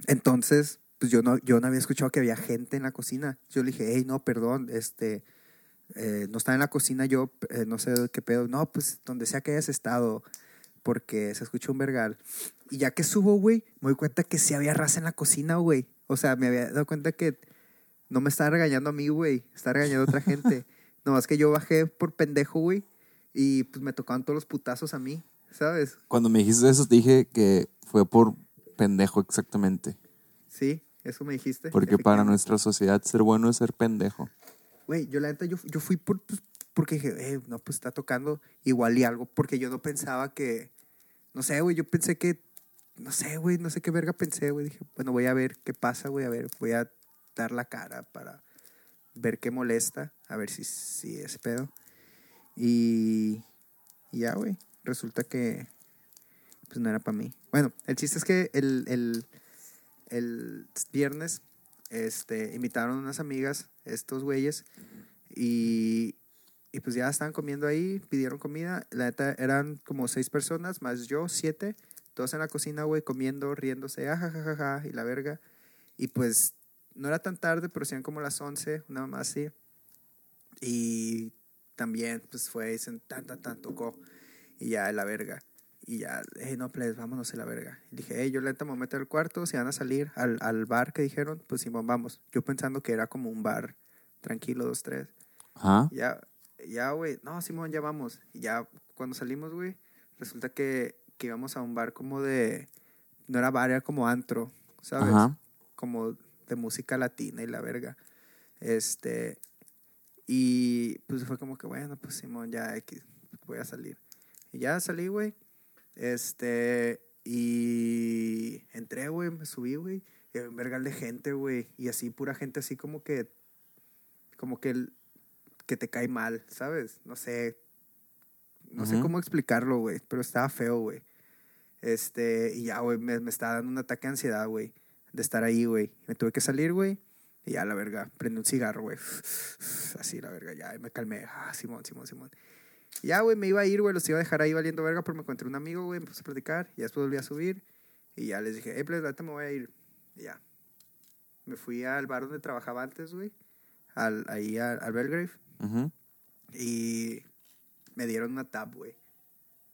entonces, pues yo no, yo no había escuchado que había gente en la cocina. Yo le dije, hey, no, perdón, este, eh, no estaba en la cocina yo, eh, no sé qué pedo. No, pues donde sea que hayas estado, porque se escuchó un vergal. Y ya que subo, güey, me doy cuenta que sí había raza en la cocina, güey. O sea, me había dado cuenta que no me estaba regañando a mí, güey, estaba regañando a otra gente. no, es que yo bajé por pendejo, güey, y pues me tocaban todos los putazos a mí, ¿sabes? Cuando me dijiste eso, te dije que fue por pendejo exactamente. Sí, eso me dijiste. Porque para nuestra sociedad ser bueno es ser pendejo. Güey, yo la neta, yo, yo fui por, pues, porque dije, eh, no, pues está tocando igual y algo, porque yo no pensaba que, no sé, güey, yo pensé que, no sé, güey, no sé qué verga pensé, güey, dije, bueno, voy a ver qué pasa, güey, a ver, voy a dar la cara para ver qué molesta, a ver si, si es pedo. Y, y ya, güey, resulta que, pues no era para mí. Bueno, el chiste es que el, el, el viernes, este, invitaron unas amigas, estos güeyes, y, y pues ya estaban comiendo ahí, pidieron comida. La neta eran como seis personas, más yo, siete, todos en la cocina, güey, comiendo, riéndose, ajajajaja, y la verga. Y pues no era tan tarde, pero sean como las once, una mamá así. Y también, pues fue, dicen, tan, tan, tan, tocó. Y ya, la verga. Y ya, hey, no, please, vámonos a la verga. Y dije, hey, yo lenta me voy a meter al cuarto, si van a salir al, al bar que dijeron, pues Simón, vamos. Yo pensando que era como un bar tranquilo, dos, tres. Ajá. Ya, ya, güey, no, Simón, ya vamos. Y ya cuando salimos, güey, resulta que, que íbamos a un bar como de, no era bar, era como antro, ¿sabes? Ajá. Como de música latina y la verga. Este, y pues fue como que, bueno, pues Simón, ya voy a salir. Y ya salí, güey. Este, y entré, güey, me subí, güey. Y un vergal de gente, güey. Y así, pura gente así como que, como que, el- que te cae mal, ¿sabes? No sé. No sé cómo explicarlo, güey. Pero estaba feo, güey. Este, y ya, güey, me, me estaba dando un ataque de ansiedad, güey. de estar ahí, güey. Me tuve que salir, güey. Y ya, la verga, prendí un cigarro, güey. Así, la verga, ya, y me calmé. Ah, Simón, Simón, Simón. Ya, güey, me iba a ir, güey, los iba a dejar ahí valiendo verga, pero me encontré un amigo, güey, me puse a platicar. Y después volví a subir. Y ya les dije, eh, pues, ahorita me voy a ir. Y ya. Me fui al bar donde trabajaba antes, güey. Al, ahí al, al Belgrave. Y me dieron una tab, güey.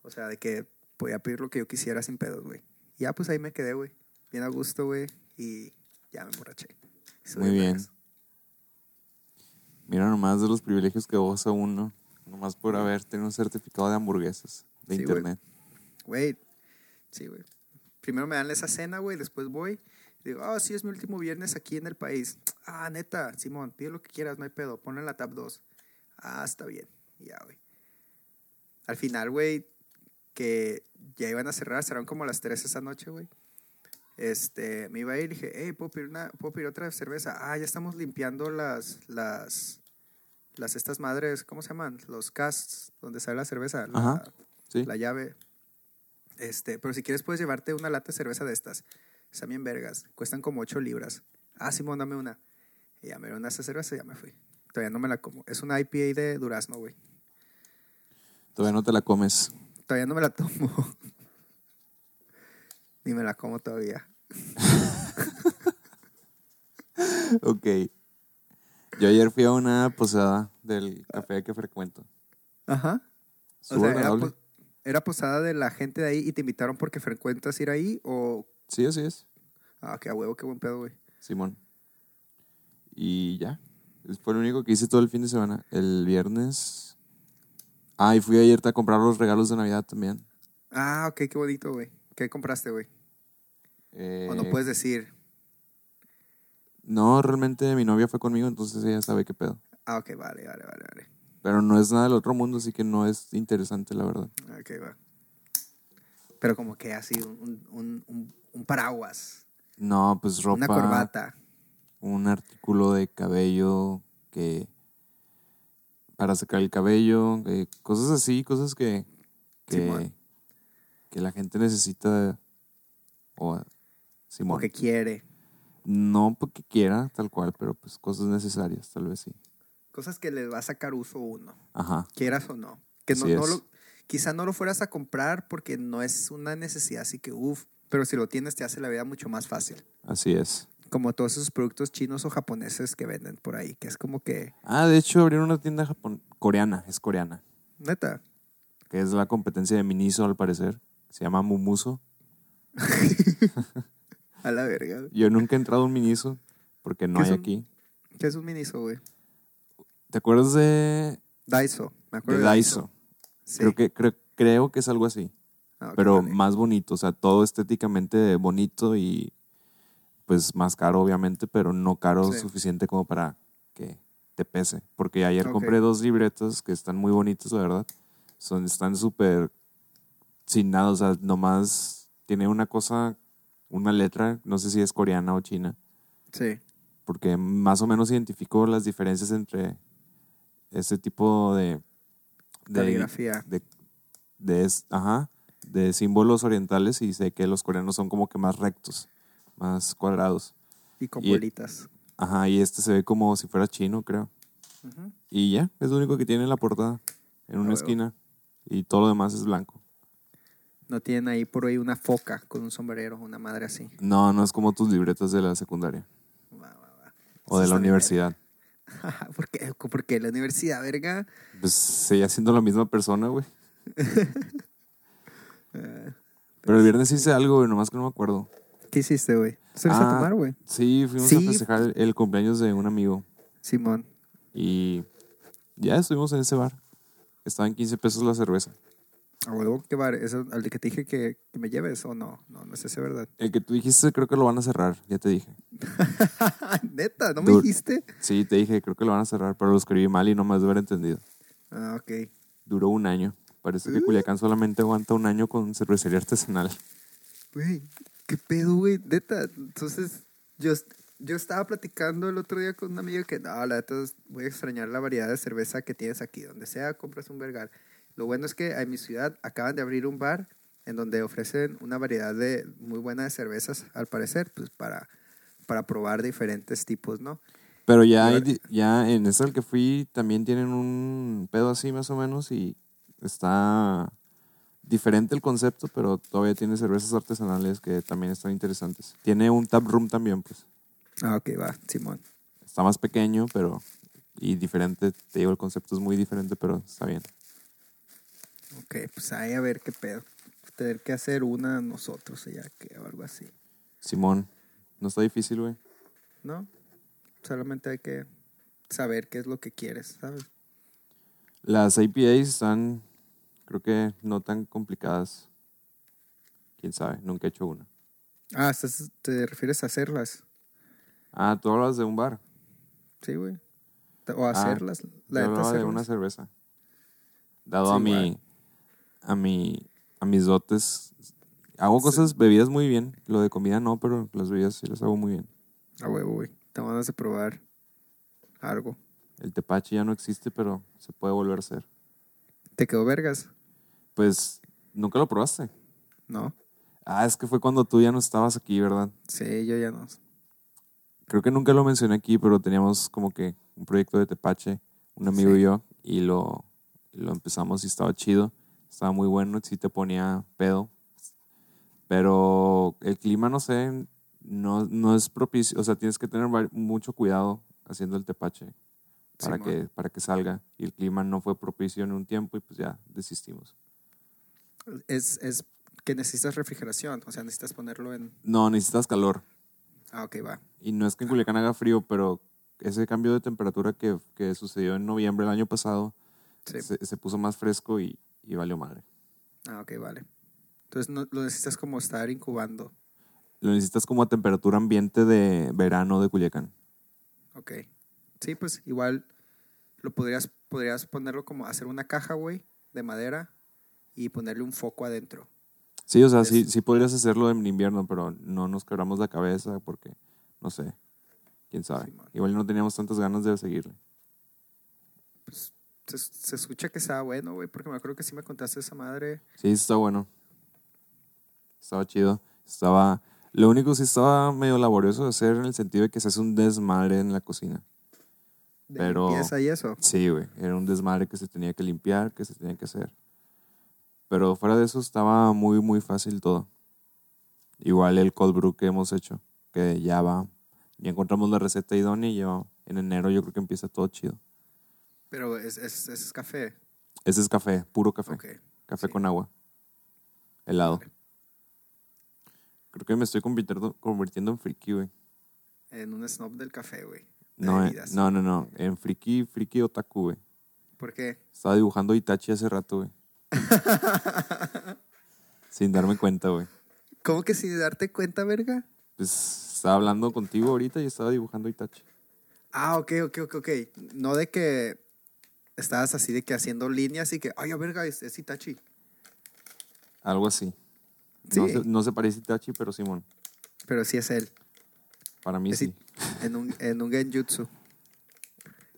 O sea, de que podía pedir lo que yo quisiera sin pedos, güey. Ya, pues ahí me quedé, güey. Bien a gusto, güey. Y ya me emborraché. Muy bien. Mira nomás de los privilegios que goza uno, nomás por haber tenido un certificado de hamburguesas de Sí, internet. Güey. Sí, güey. Primero me dan esa cena, güey. Después voy. Digo, ah, sí, es mi último viernes aquí en el país. Ah, neta, Simón, pide lo que quieras, no hay pedo. Ponle la tab 2. Ah, está bien. Ya, güey. Al final, güey, que ya iban a cerrar, cerraron como a las 3 esa noche, güey. Este, me iba a ir y dije, hey, ¿puedo pedir, una, ¿puedo pedir otra cerveza? Ah, ya estamos limpiando las, las, las estas madres, ¿cómo se llaman? Los casts, donde sale la cerveza. la- Ajá. Sí. la llave. Este, pero si quieres puedes llevarte una lata de cerveza de estas. Están bien vergas. Cuestan como 8 libras. Ah, Simón, dame una. Y ya me dieron esa cerveza y ya me fui. Todavía no me la como. Es una IPA de durazno, güey. Todavía no te la comes. Todavía no me la tomo. Ni me la como todavía. ok. Yo ayer fui a una posada del café que frecuento. Ajá. O sea, era, agradable. po- era posada de la gente de ahí y te invitaron porque frecuentas ir ahí o... Sí, así es. Ah, qué a huevo, qué buen pedo, güey. Simón. Y ya. Fue lo único que hice todo el fin de semana. El viernes. Ah, y fui ayer a comprar los regalos de Navidad también. Ah, ok, qué bonito, güey. ¿Qué compraste, güey? Eh, O no puedes decir. No, realmente mi novia fue conmigo, entonces ella sabe qué pedo. Ah, ok, vale, vale, vale, vale. Pero no es nada del otro mundo, así que no es interesante, la verdad. Ok, va. Pero como que así, un, un, un, un paraguas, No, pues ropa. una corbata. Un artículo de cabello que. Para secar el cabello, eh, cosas así, cosas que. Que, que la gente necesita. O. Simón. O que quiere. No porque quiera, tal cual, pero pues cosas necesarias, tal vez sí. Cosas que le va a sacar uso uno, Ajá. quieras o no. Que no, no lo, quizá no lo fueras a comprar porque no es una necesidad, así que uff. Pero si lo tienes, te hace la vida mucho más fácil. Así es. Como todos esos productos chinos o japoneses que venden por ahí, que es como que, Ah, de hecho abrieron una tienda coreana, es coreana, neta, que es la competencia de Miniso al parecer. Se llama Mumuso. a la verga. Yo nunca he entrado a un Miniso porque no ¿Qué hay un- aquí. ¿Qué es un Miniso, güey? ¿Te acuerdas de, Daiso, me acuerdo de Daiso? Sí. Creo, que, creo, creo que es algo así, Ah, pero vale. más bonito, o sea, todo estéticamente bonito y pues más caro obviamente, pero no caro Sí. suficiente como para que te pese. Porque ayer compré dos libretos que están muy bonitos, la verdad. Son, están súper sin nada, o sea, nomás tiene una cosa, una letra, no sé si es coreana o china, Sí. porque más o menos identifico las diferencias entre ese tipo de... de Caligrafía. de, de ajá, de símbolos orientales y sé que los coreanos son como que más rectos, más cuadrados. Y con y- bolitas. Ajá, y este se ve como si fuera chino, creo. Y ya, es lo único que tiene en la portada, en una esquina. Y todo lo demás es blanco. No tienen ahí por ahí una foca con un sombrero, una madre así. No, no es como tus libretas de la secundaria Va, va, va. o de la universidad. ¿Por qué? ¿Por qué la universidad, verga? Pues seguía siendo la misma persona, güey. Pero el viernes hice algo, güey, nomás que no me acuerdo. ¿Qué hiciste, güey? ¿Saliste a Ah, tomar, güey? Sí, fuimos Sí. a festejar el, el cumpleaños de un amigo. Simón. Y ya estuvimos en ese bar. Estaba en 15 pesos la cerveza. A huevo, ¿qué bar? ¿Eso, al de que te dije que, que me lleves o no? No, no es ese, ¿verdad? El que tú dijiste, creo que lo van a cerrar, ya te dije. Neta, ¿no me Dur- dijiste? Sí, te dije, creo que lo van a cerrar, pero lo escribí mal y no me has de haber entendido. Ah, ok. Duró un año. Parece que Uh. Culiacán solamente aguanta un año con cervecería artesanal. Güey, ¿qué pedo, güey? Neta, entonces yo, yo estaba platicando el otro día con una amiga que, no, la neta, voy a extrañar la variedad de cerveza que tienes aquí. Donde sea, compras un vergal. Lo bueno es que en mi ciudad acaban de abrir un bar en donde ofrecen una variedad de muy buena de cervezas, al parecer, pues para, para probar diferentes tipos, ¿no? Pero ya, hay ya en ese al que fui también tienen un pedo así más o menos y está diferente el concepto, pero todavía tiene cervezas artesanales que también están interesantes. Tiene un tap room también, pues. Ah, ok, va, Simón. Está más pequeño, pero y diferente. Te digo, el concepto es muy diferente, pero está bien. Ok, pues ahí a ver qué pedo. Tener que hacer una nosotros ya que o algo así. Simón, no está difícil, güey. ¿No? Solamente hay que saber qué es lo que quieres, ¿sabes? Las IPAs están, creo que no tan complicadas. Quién sabe, nunca he hecho una. Ah, ¿te refieres a hacerlas? Ah, tú hablas de un bar. Sí, güey. O hacerlas. Yo la neta, hablaba de hacerlas. una cerveza. Dado Sí, a mi, igual. A mi, a mis dotes. Hago cosas, bebidas muy bien. Lo de comida no, pero las bebidas sí las hago muy bien. A huevo, güey. Te van a probar algo. El tepache ya no existe, pero se puede volver a hacer. ¿Te quedó vergas? Pues, nunca lo probaste. No. Ah, es que fue cuando tú ya no estabas aquí, ¿verdad? Sí, yo ya no. Creo que nunca lo mencioné aquí, pero teníamos como que un proyecto de tepache, un amigo Sí. y yo, y lo, lo empezamos y estaba chido. Estaba muy bueno, sí te ponía pedo. Pero el clima, no sé, no, no es propicio. O sea, tienes que tener mucho cuidado haciendo el tepache para, Simón. que, para que salga. Y el clima no fue propicio en un tiempo y pues ya desistimos. Es, es que necesitas refrigeración. O sea, necesitas ponerlo en. No, necesitas calor. Ah, ok, va. Y no es que en Culiacán haga frío, pero ese cambio de temperatura que, que sucedió en noviembre del año pasado Sí. se, se puso más fresco y, y valió madre. Ah, ok, vale. Entonces no, lo necesitas como estar incubando. Lo necesitas como a temperatura ambiente de verano de Culiacán. Ok. Sí, pues igual lo podrías, podrías ponerlo como hacer una caja, güey, de madera y ponerle un foco adentro. Sí, o sea, Es- sí, sí podrías hacerlo en invierno, pero no nos quebramos la cabeza porque, no sé, quién sabe. Igual no teníamos tantas ganas de seguirle. Se, se escucha que estaba bueno, güey, porque me acuerdo que sí me contaste esa madre. Sí, está bueno. Estaba chido. Estaba... Lo único sí estaba medio laborioso de hacer en el sentido de que se hace un desmadre en la cocina. De Pero- limpieza y eso. Sí, güey. Era un desmadre que se tenía que limpiar, que se tenía que hacer. Pero fuera de eso estaba muy, muy fácil todo. Igual el cold brew que hemos hecho, que ya va. Ya encontramos la receta idónea y ya en enero yo creo que empieza todo chido. Pero es, es, es café. Ese es café, puro café. Ok. Café sí. con agua. Helado. Creo que me estoy convirtiendo, convirtiendo en friki, güey. En un snob del café, güey. de No, eh, bebidas. no, no, no. En friki, friki otaku, güey. ¿Por qué? Estaba dibujando Itachi hace rato, güey. Sin darme cuenta, güey. ¿Cómo que sin darte cuenta, verga? Pues estaba hablando contigo ahorita y estaba dibujando Itachi. Ah, ok, ok, ok, ok. No de que estabas así de que haciendo líneas y que, ay, a verga, es, es Itachi. Algo así. No, Sí. se, no se parece a Itachi, pero Simón. Pero sí es él. Para mí Es sí. En un, en un genjutsu.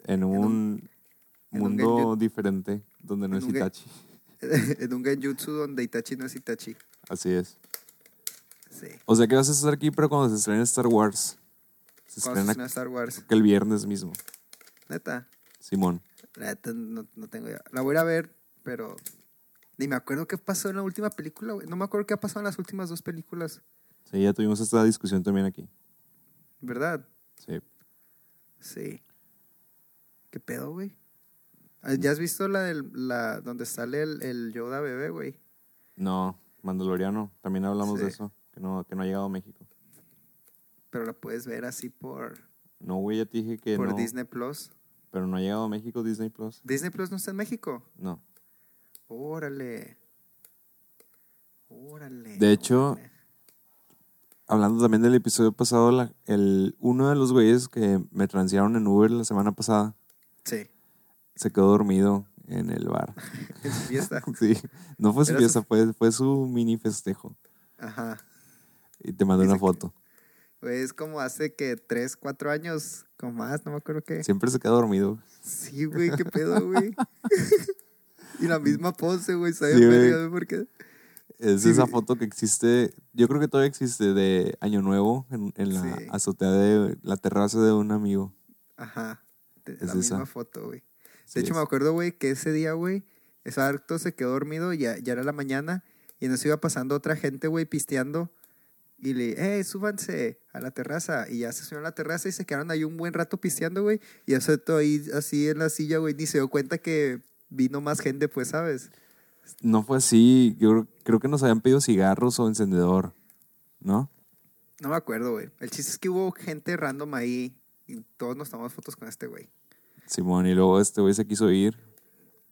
En un en un mundo diferente donde no es Itachi. en un genjutsu donde Itachi no es Itachi. Así es. Sí. O sea que vas a estar aquí, pero cuando se estrene Star Wars. Se Cuando se estrena estrena Star Wars. que el viernes mismo. Neta. Simón. La neta no, no tengo idea. La voy a ir a ver, pero ni me acuerdo qué pasó en la última película, güey. No me acuerdo qué ha pasado en las últimas dos películas. Sí, ya tuvimos esta discusión también aquí. ¿Verdad? Sí. Sí. ¿Qué pedo, güey? Ah, ¿Ya has visto la del la donde sale el, el Yoda bebé, güey? No, Mandaloriano. También hablamos de eso. Que no, que no ha llegado a México. Pero la puedes ver así por, No, güey, ya te dije que por no. Disney Plus. Pero no ha llegado a México Disney Plus. ¿Disney Plus no está en México? No. Órale. Órale. De hecho, órale. Hablando también del episodio pasado, la- el, uno de los güeyes que me transearon en Uber la semana pasada Sí. se quedó dormido en el bar. En su fiesta. Sí, no fue su Era su- fiesta, fue, fue su mini festejo. Ajá. Y te mandé una foto. Güey, es como hace que tres, cuatro años, con más, no me acuerdo qué. Siempre se queda dormido. Sí, güey, qué pedo, güey. y la misma pose, güey, ¿sabes? Sí, por qué? Es Sí, esa foto que existe, yo creo que todavía existe, de Año Nuevo en, en la Sí. azotea de la terraza de un amigo. Ajá. de- Es la esa. misma foto, güey. De hecho, es. me acuerdo, güey, que ese día, güey, ese harto se quedó dormido, ya, ya era la mañana, y nos iba pasando otra gente, güey, pisteando. Y le, hey, súbanse a la terraza. Y ya se subieron a la terraza y se quedaron ahí un buen rato pisteando, güey. Y yo todo ahí así en la silla, güey, ni se dio cuenta que vino más gente, pues, ¿sabes? No fue así, yo creo- creo que nos habían pedido cigarros o encendedor, ¿no? No me acuerdo, güey. El chiste es que hubo gente random ahí y todos nos tomamos fotos con este güey. Simón, y luego este güey se quiso ir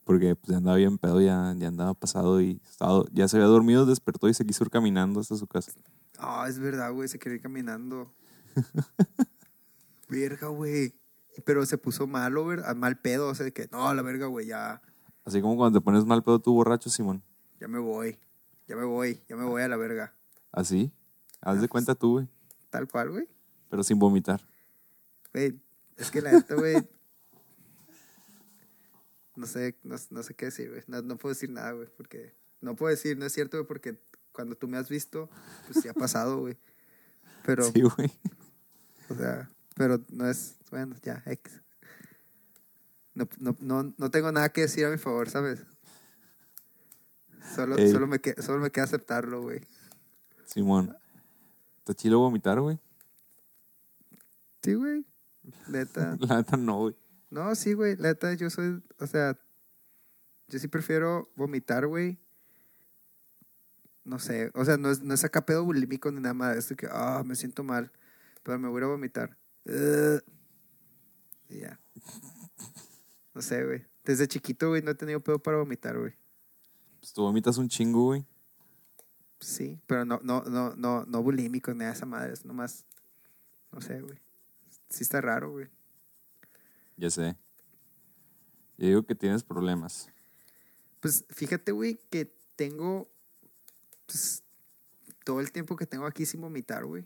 porque pues, ya andaba bien pedo, ya, ya andaba pasado y estaba, ya se había dormido, despertó y se quiso ir caminando hasta su casa. Ah, es verdad, güey, se quería ir caminando. verga, güey. Pero se puso malo, ¿verdad? Mal pedo, o sea, de que, no, la verga, güey, ya, Así como cuando te pones mal pedo tú borracho, Simón. ya me voy. Ya me voy, ya me voy a la verga. Así. Haz Ah, de pues. cuenta tú, güey. Tal cual, güey. Pero sin vomitar. Güey, es que la neta, güey. No sé, no, no sé qué decir, güey. No, no puedo decir nada, güey, porque... No puedo decir, no es cierto, güey, porque cuando tú me has visto, pues ya ha pasado, güey. Pero, Sí, güey. o sea, pero no es... Bueno, ya, X. No, no, no, no tengo nada que decir a mi favor, ¿sabes? Solo, Ey. solo, me, que- solo me queda aceptarlo, güey. Simón. ¿Está chilo vomitar, güey? Sí, güey. Neta. La neta no, güey. No, sí, güey. La neta, yo soy, o sea, yo sí prefiero vomitar, güey. No sé, o sea, no es, no es acá pedo bulímico ni nada más. Es de que, ah, me siento mal, pero me voy a vomitar. Ugh. Y ya. No sé, güey. Desde chiquito, güey, no he tenido pedo para vomitar, güey. Pues tú vomitas un chingo, güey. Sí, pero no, no, no, no, no bulímico ni a esa madre. Es nomás, no sé, güey. Sí está raro, güey. Ya sé. Yo digo que tienes problemas. Pues fíjate, güey, que tengo pues, todo el tiempo que tengo aquí sin vomitar, güey.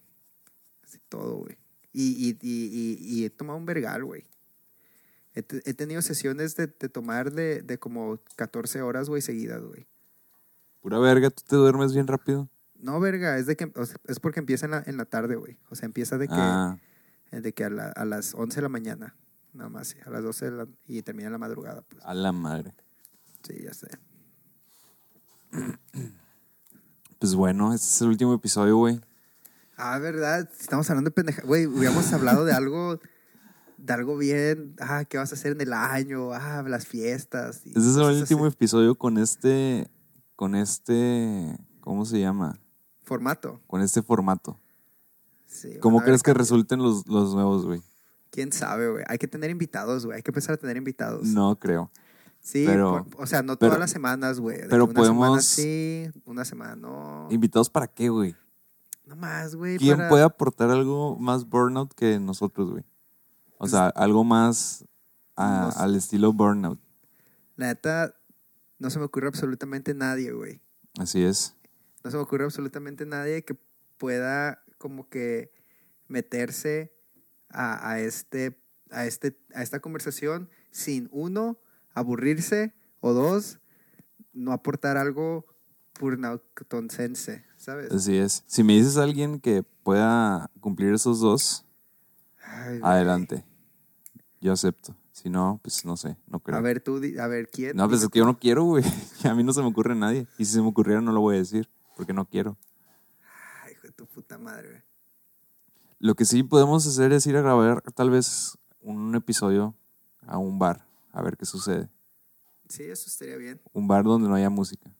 Así todo, güey. Y, y, y, he tomado un vergal, güey. He, te- he tenido sesiones de, de tomar de, de como 14 horas, güey, seguidas, güey. Pura verga, tú te duermes bien rápido. No, verga, es, de que, o sea, es porque empieza en la, en la tarde, güey. O sea, empieza de que, Ah, de que a, la- a las 11 de la mañana. Nada más, a las 12 de la, y termina en la madrugada, pues. a la madre. Sí, ya sé. Pues bueno, este es el último episodio, güey. Ah, ¿verdad? Estamos hablando de pendeja. Güey, hubiéramos hablado de algo, de algo bien. Ah, ¿qué vas a hacer en el año? Ah, las fiestas. y Este es el último episodio con este, con este, ¿cómo se llama? Formato. Con este formato. Sí, ¿Cómo crees que resulten los, los nuevos, güey? ¿Quién sabe, güey? Hay que tener invitados, güey. Hay que empezar a tener invitados. No creo. Sí, pero- por- o sea, no pero- todas las semanas, güey. Pero una semana podemos- sí, una semana no. ¿Invitados para qué, güey? No más, güey. ¿Quién para- puede aportar algo más burnout que nosotros, güey? O Pues, sea, algo más a- al estilo burnout. La neta, no se me ocurre absolutamente nadie, güey. Así es. No se me ocurre absolutamente nadie que pueda como que meterse a, a este, a, este, a esta conversación sin, uno, aburrirse, o dos, no aportar algo purnautoncense, ¿sabes? Así es. Si me dices a alguien que pueda cumplir esos dos, Ay, güey. adelante. Yo acepto. Si no, pues no sé, no creo. A ver, tú, a ver, ¿quién? no, pues es que yo no quiero, güey. A mí no se me ocurre nadie. Y si se me ocurriera, no lo voy a decir, porque no quiero. Ay, hijo de tu puta madre, güey. Lo que sí podemos hacer es ir a grabar tal vez un episodio a un bar, a ver qué sucede. Sí, eso estaría bien. Un bar donde no haya música.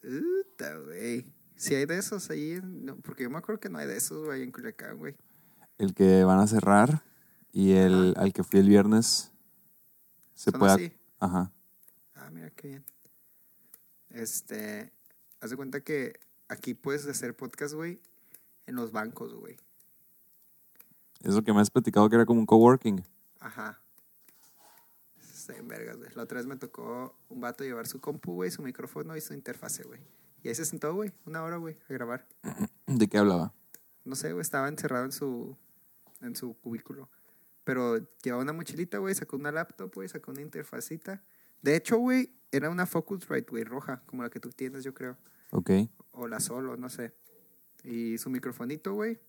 Puta, güey. Si hay de esos ahí, no, porque yo me acuerdo que no hay de esos, güey, en Culiacán, güey. El que van a cerrar y el al que fui el viernes se Son pueda... así. Ajá. Ah, mira qué bien. Este, haz de cuenta que aquí puedes hacer podcast, güey, en los bancos, güey. Es lo que me has platicado que era como un coworking. Ajá. Está vergas, güey. La otra vez me tocó un vato llevar su compu, güey, su micrófono y su interfase, güey. Y ahí se sentó, güey, una hora, güey, a grabar. ¿De qué hablaba? No sé, güey, estaba encerrado en su, en su cubículo. Pero llevaba una mochilita, güey, sacó una laptop, güey, sacó una interfacita De hecho, güey, era una Focusrite, güey, roja, como la que tú tienes, yo creo. Ok. O la solo, no sé. Y su microfonito, güey.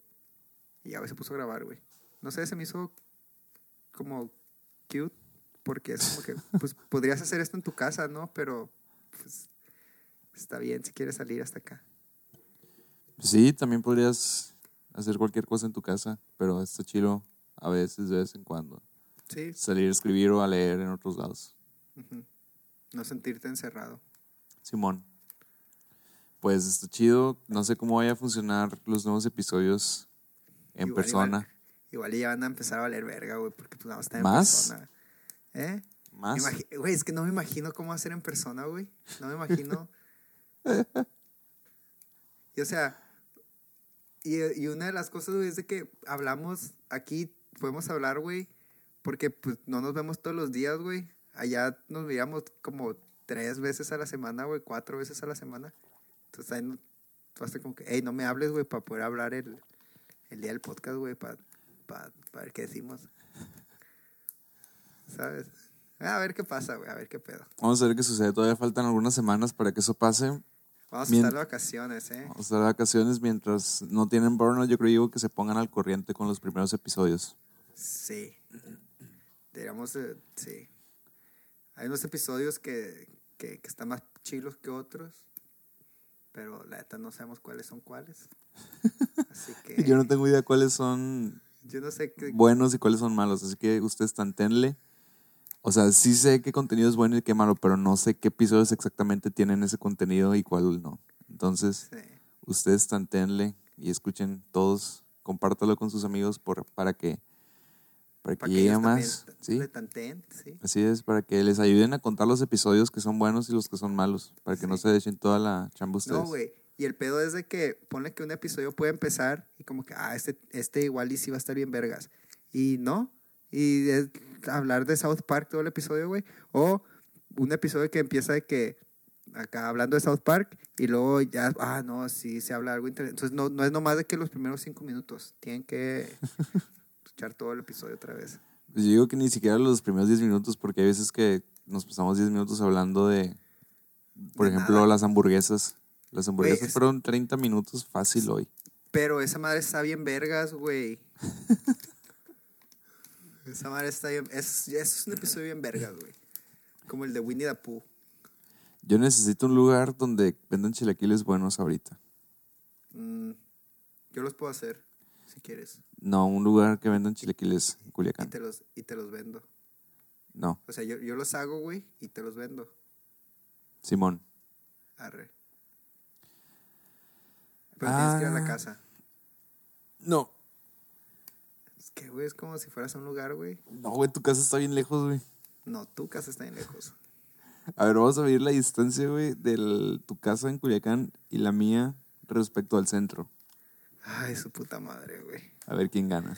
Y ya se puso a grabar, güey. No sé, se me hizo como cute. Porque es como que, pues podrías hacer esto en tu casa, ¿no? Pero, pues, está bien si quieres salir hasta acá. Sí, también podrías hacer cualquier cosa en tu casa, pero está chido a veces, de vez en cuando. Sí, Salir a escribir o a leer en otros lados. no sentirte encerrado. Simón. Pues está chido. No sé cómo vaya a funcionar los nuevos episodios en Igual, persona. Igual ya van a empezar a valer verga, güey, porque pues nada más está en ¿Más? persona. ¿Eh? Más. Güey, es que no me imagino cómo hacer en persona, güey. No me imagino. y o sea, y, y una de las cosas, güey, es de que hablamos aquí, podemos hablar, güey, porque pues no nos vemos todos los días, güey. Allá nos veíamos como tres veces a la semana, güey, cuatro veces a la semana. Entonces ahí no, tú haces como que, hey, no me hables, güey, para poder hablar el, el día del podcast, güey, para ver qué decimos. ¿Sabes? A ver qué pasa, güey, a ver qué pedo. Vamos a ver qué sucede. Todavía faltan algunas semanas para que eso pase. Vamos a estar de vacaciones, ¿eh? Vamos a estar de vacaciones mientras no tienen burnout. Yo creo que se pongan al corriente con los primeros episodios. Sí. De- sí. Hay unos episodios que, que, que están más chilos que otros, pero la neta no sabemos cuáles son cuáles. Así que Yo no tengo idea cuáles son yo no sé qué... buenos y cuáles son malos. Así que ustedes tantenle. O sea, sí sé qué contenido es bueno y qué malo, pero no sé qué episodios exactamente tienen ese contenido y cuál no. Entonces, Sí. ustedes tantenle y escuchen todos. Compártalo con sus amigos por, para que, para que Para llegue más. ¿sí? tanteen, sí. Así es, para que les ayuden a contar los episodios que son buenos y los que son malos. Para que no se echen toda la chamba ustedes. No, güey. Y el pedo es de que pone que un episodio puede empezar y como que, ah, este, este igual y sí va a estar bien vergas. Y no. Y es hablar de South Park todo el episodio, güey. O un episodio que empieza de que acá hablando de South Park y luego ya, ah, no, sí se habla algo interesante. Entonces no, no es nomás de que los primeros cinco minutos. Tienen que escuchar todo el episodio otra vez. Pues yo digo que ni siquiera los primeros 10 minutos, porque hay veces que nos pasamos 10 minutos hablando de, por De ejemplo, nada. las hamburguesas. Las hamburguesas es- fueron 30 minutos fácil hoy. Pero esa madre está bien vergas, güey. esa madre está bien... Es, es un episodio bien vergas, güey. Como el de Winnie the Pooh. Yo necesito un lugar donde vendan chilaquiles buenos ahorita. Mm, yo los puedo hacer, si quieres. No, un lugar que vendan chilaquiles en Y Culiacán. te los, y te los vendo. No, O sea, yo, yo los hago, güey, y te los vendo. Simón. Arre. Pero tienes que ir a la Ah. casa. No, que, güey, es como si fueras a un lugar, güey. no, güey, tu casa está bien lejos, güey. No, tu casa está bien lejos. A ver, vamos a medir la distancia, güey, de tu casa en Culiacán y la mía respecto al centro. Ay, su puta madre, güey. A ver quién gana.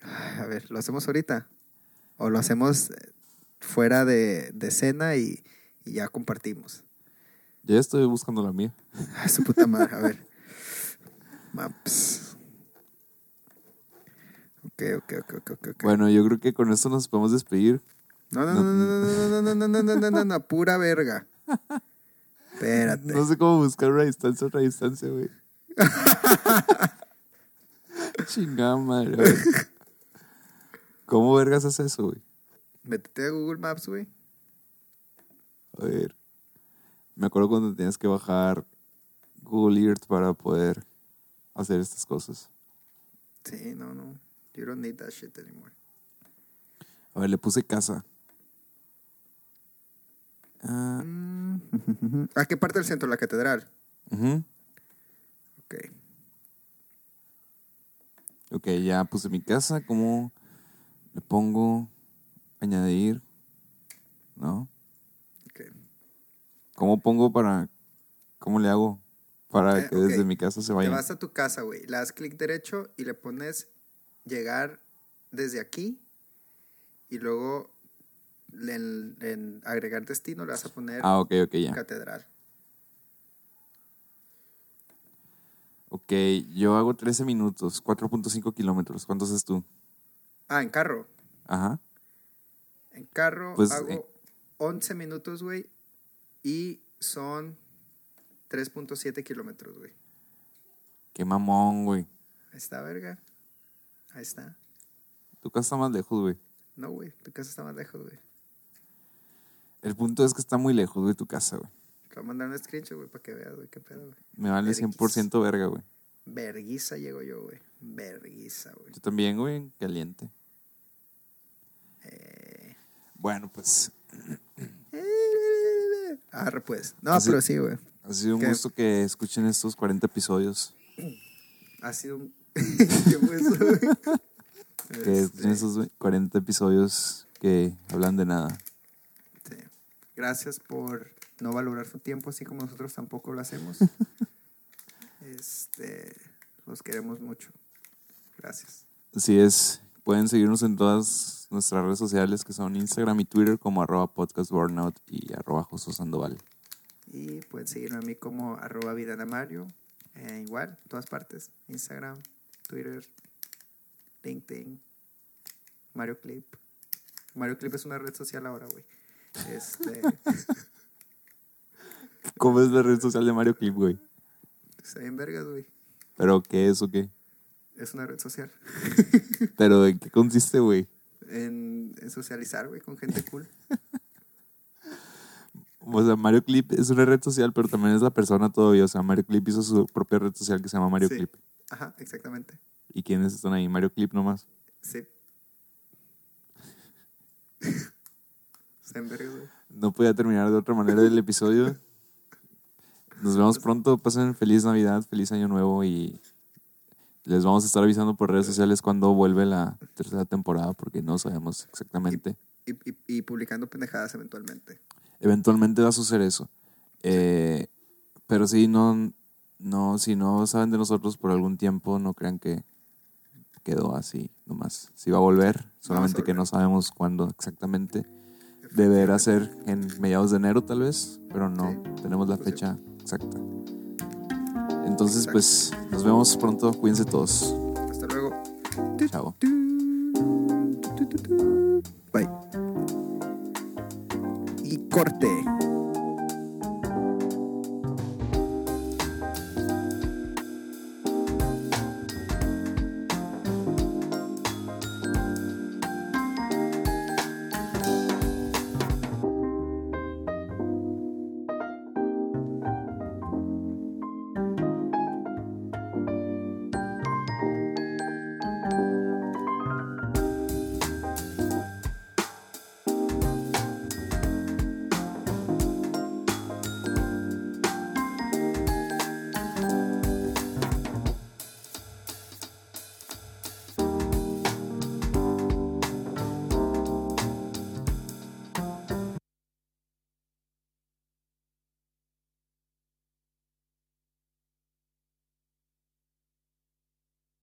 Ay, A ver, ¿lo hacemos ahorita? ¿O lo hacemos eh, fuera de, de cena y, y ya compartimos? Ya estoy buscando la mía. Ay, su puta madre, a ver. Maps. Ok, ok, ok, ok, ok. ok. Bueno, yo creo que con esto nos podemos despedir. No, no, no, no, no, no, no, no, no, no, no, no, no, pura verga. Espérate. No sé cómo buscar una distancia, otra distancia, güey. Chingada madre, güey. ¿Cómo vergas haces eso, güey? Métete a Google Maps, güey. A ver. Me acuerdo cuando tenías que bajar Google Earth para poder hacer estas cosas. Sí, no, no. You don't need that shit anymore. A ver, le puse casa. Ah. ¿A qué parte del centro? La catedral. ujú. Ok. Ok, ya puse mi casa. ¿Cómo le pongo añadir? ¿No? ok. ¿Cómo pongo para... ¿Cómo le hago para Eh, que desde mi casa se Te vaya? vas a tu casa, güey. Le das clic derecho y le pones llegar desde aquí. Y luego en, en agregar destino le vas a poner Ah, ok, ok, ya. catedral. Ok, yo hago 13 minutos, 4.5 kilómetros. ¿Cuántos haces tú? Ah, en carro. Ajá. En carro Pues, hago eh, 11 minutos, güey. Y son 3.7 kilómetros, güey. Qué mamón, güey. Está, verga. Ahí está. Tu casa está más lejos, güey. No, güey. Tu casa está más lejos, güey. El punto es que está muy lejos, güey, tu casa, güey. Te voy a mandar un screenshot, güey, para que veas, güey, qué pedo, güey. Me vale Verguis. 100% verga, güey. Verguiza llego yo, güey. Verguiza, güey. Yo también, güey, caliente. Eh. Bueno, pues Arre, pues. No, Así- pero sí, güey. ha sido un ¿Qué? gusto que escuchen estos 40 episodios. Ha sido un... ¿Qué fue eso, güey? Que Este, estos 40 episodios que hablan de nada. sí. Gracias por no valorar su tiempo así como nosotros tampoco lo hacemos. este, los queremos mucho. Gracias. Así es. Pueden seguirnos en todas nuestras redes sociales que son Instagram y Twitter como arroba podcast burnout y arroba Josué Sandoval. Y pueden seguirme a mí como arroba Vidana Mario. eh, igual, en todas partes. Instagram, Twitter, LinkedIn, Mario Clip. Mario Clip es una red social ahora, güey. Este, ¿Cómo es la red social de Mario Clip, güey? está bien vergas, güey. ¿Pero qué es o qué? Es una red social. ¿Pero en qué consiste, güey? En, en socializar, güey, con gente cool. O sea, Mario Clip es una red social, pero también es la persona todavía. O sea, Mario Clip hizo su propia red social que se llama Mario Sí. Clip. Ajá, exactamente. ¿Y quiénes están ahí? Mario Clip nomás. Sí. No podía terminar de otra manera el episodio. Nos vemos pronto. Pasen feliz Navidad, feliz Año Nuevo y les vamos a estar avisando por redes sociales cuando vuelve la tercera temporada porque no sabemos exactamente. Y, y, y publicando pendejadas eventualmente. Eventualmente va a suceder eso. Eh, pero sí, no, no, si no saben de nosotros por algún tiempo, no crean que quedó así nomás. Sí va a volver, solamente que no sabemos cuándo exactamente. Deberá ser en mediados de enero tal vez, pero no Sí, tenemos la fecha exacta. Entonces, Exacto. pues nos vemos pronto. Cuídense todos. Hasta luego. Chao. Bye. Y corte.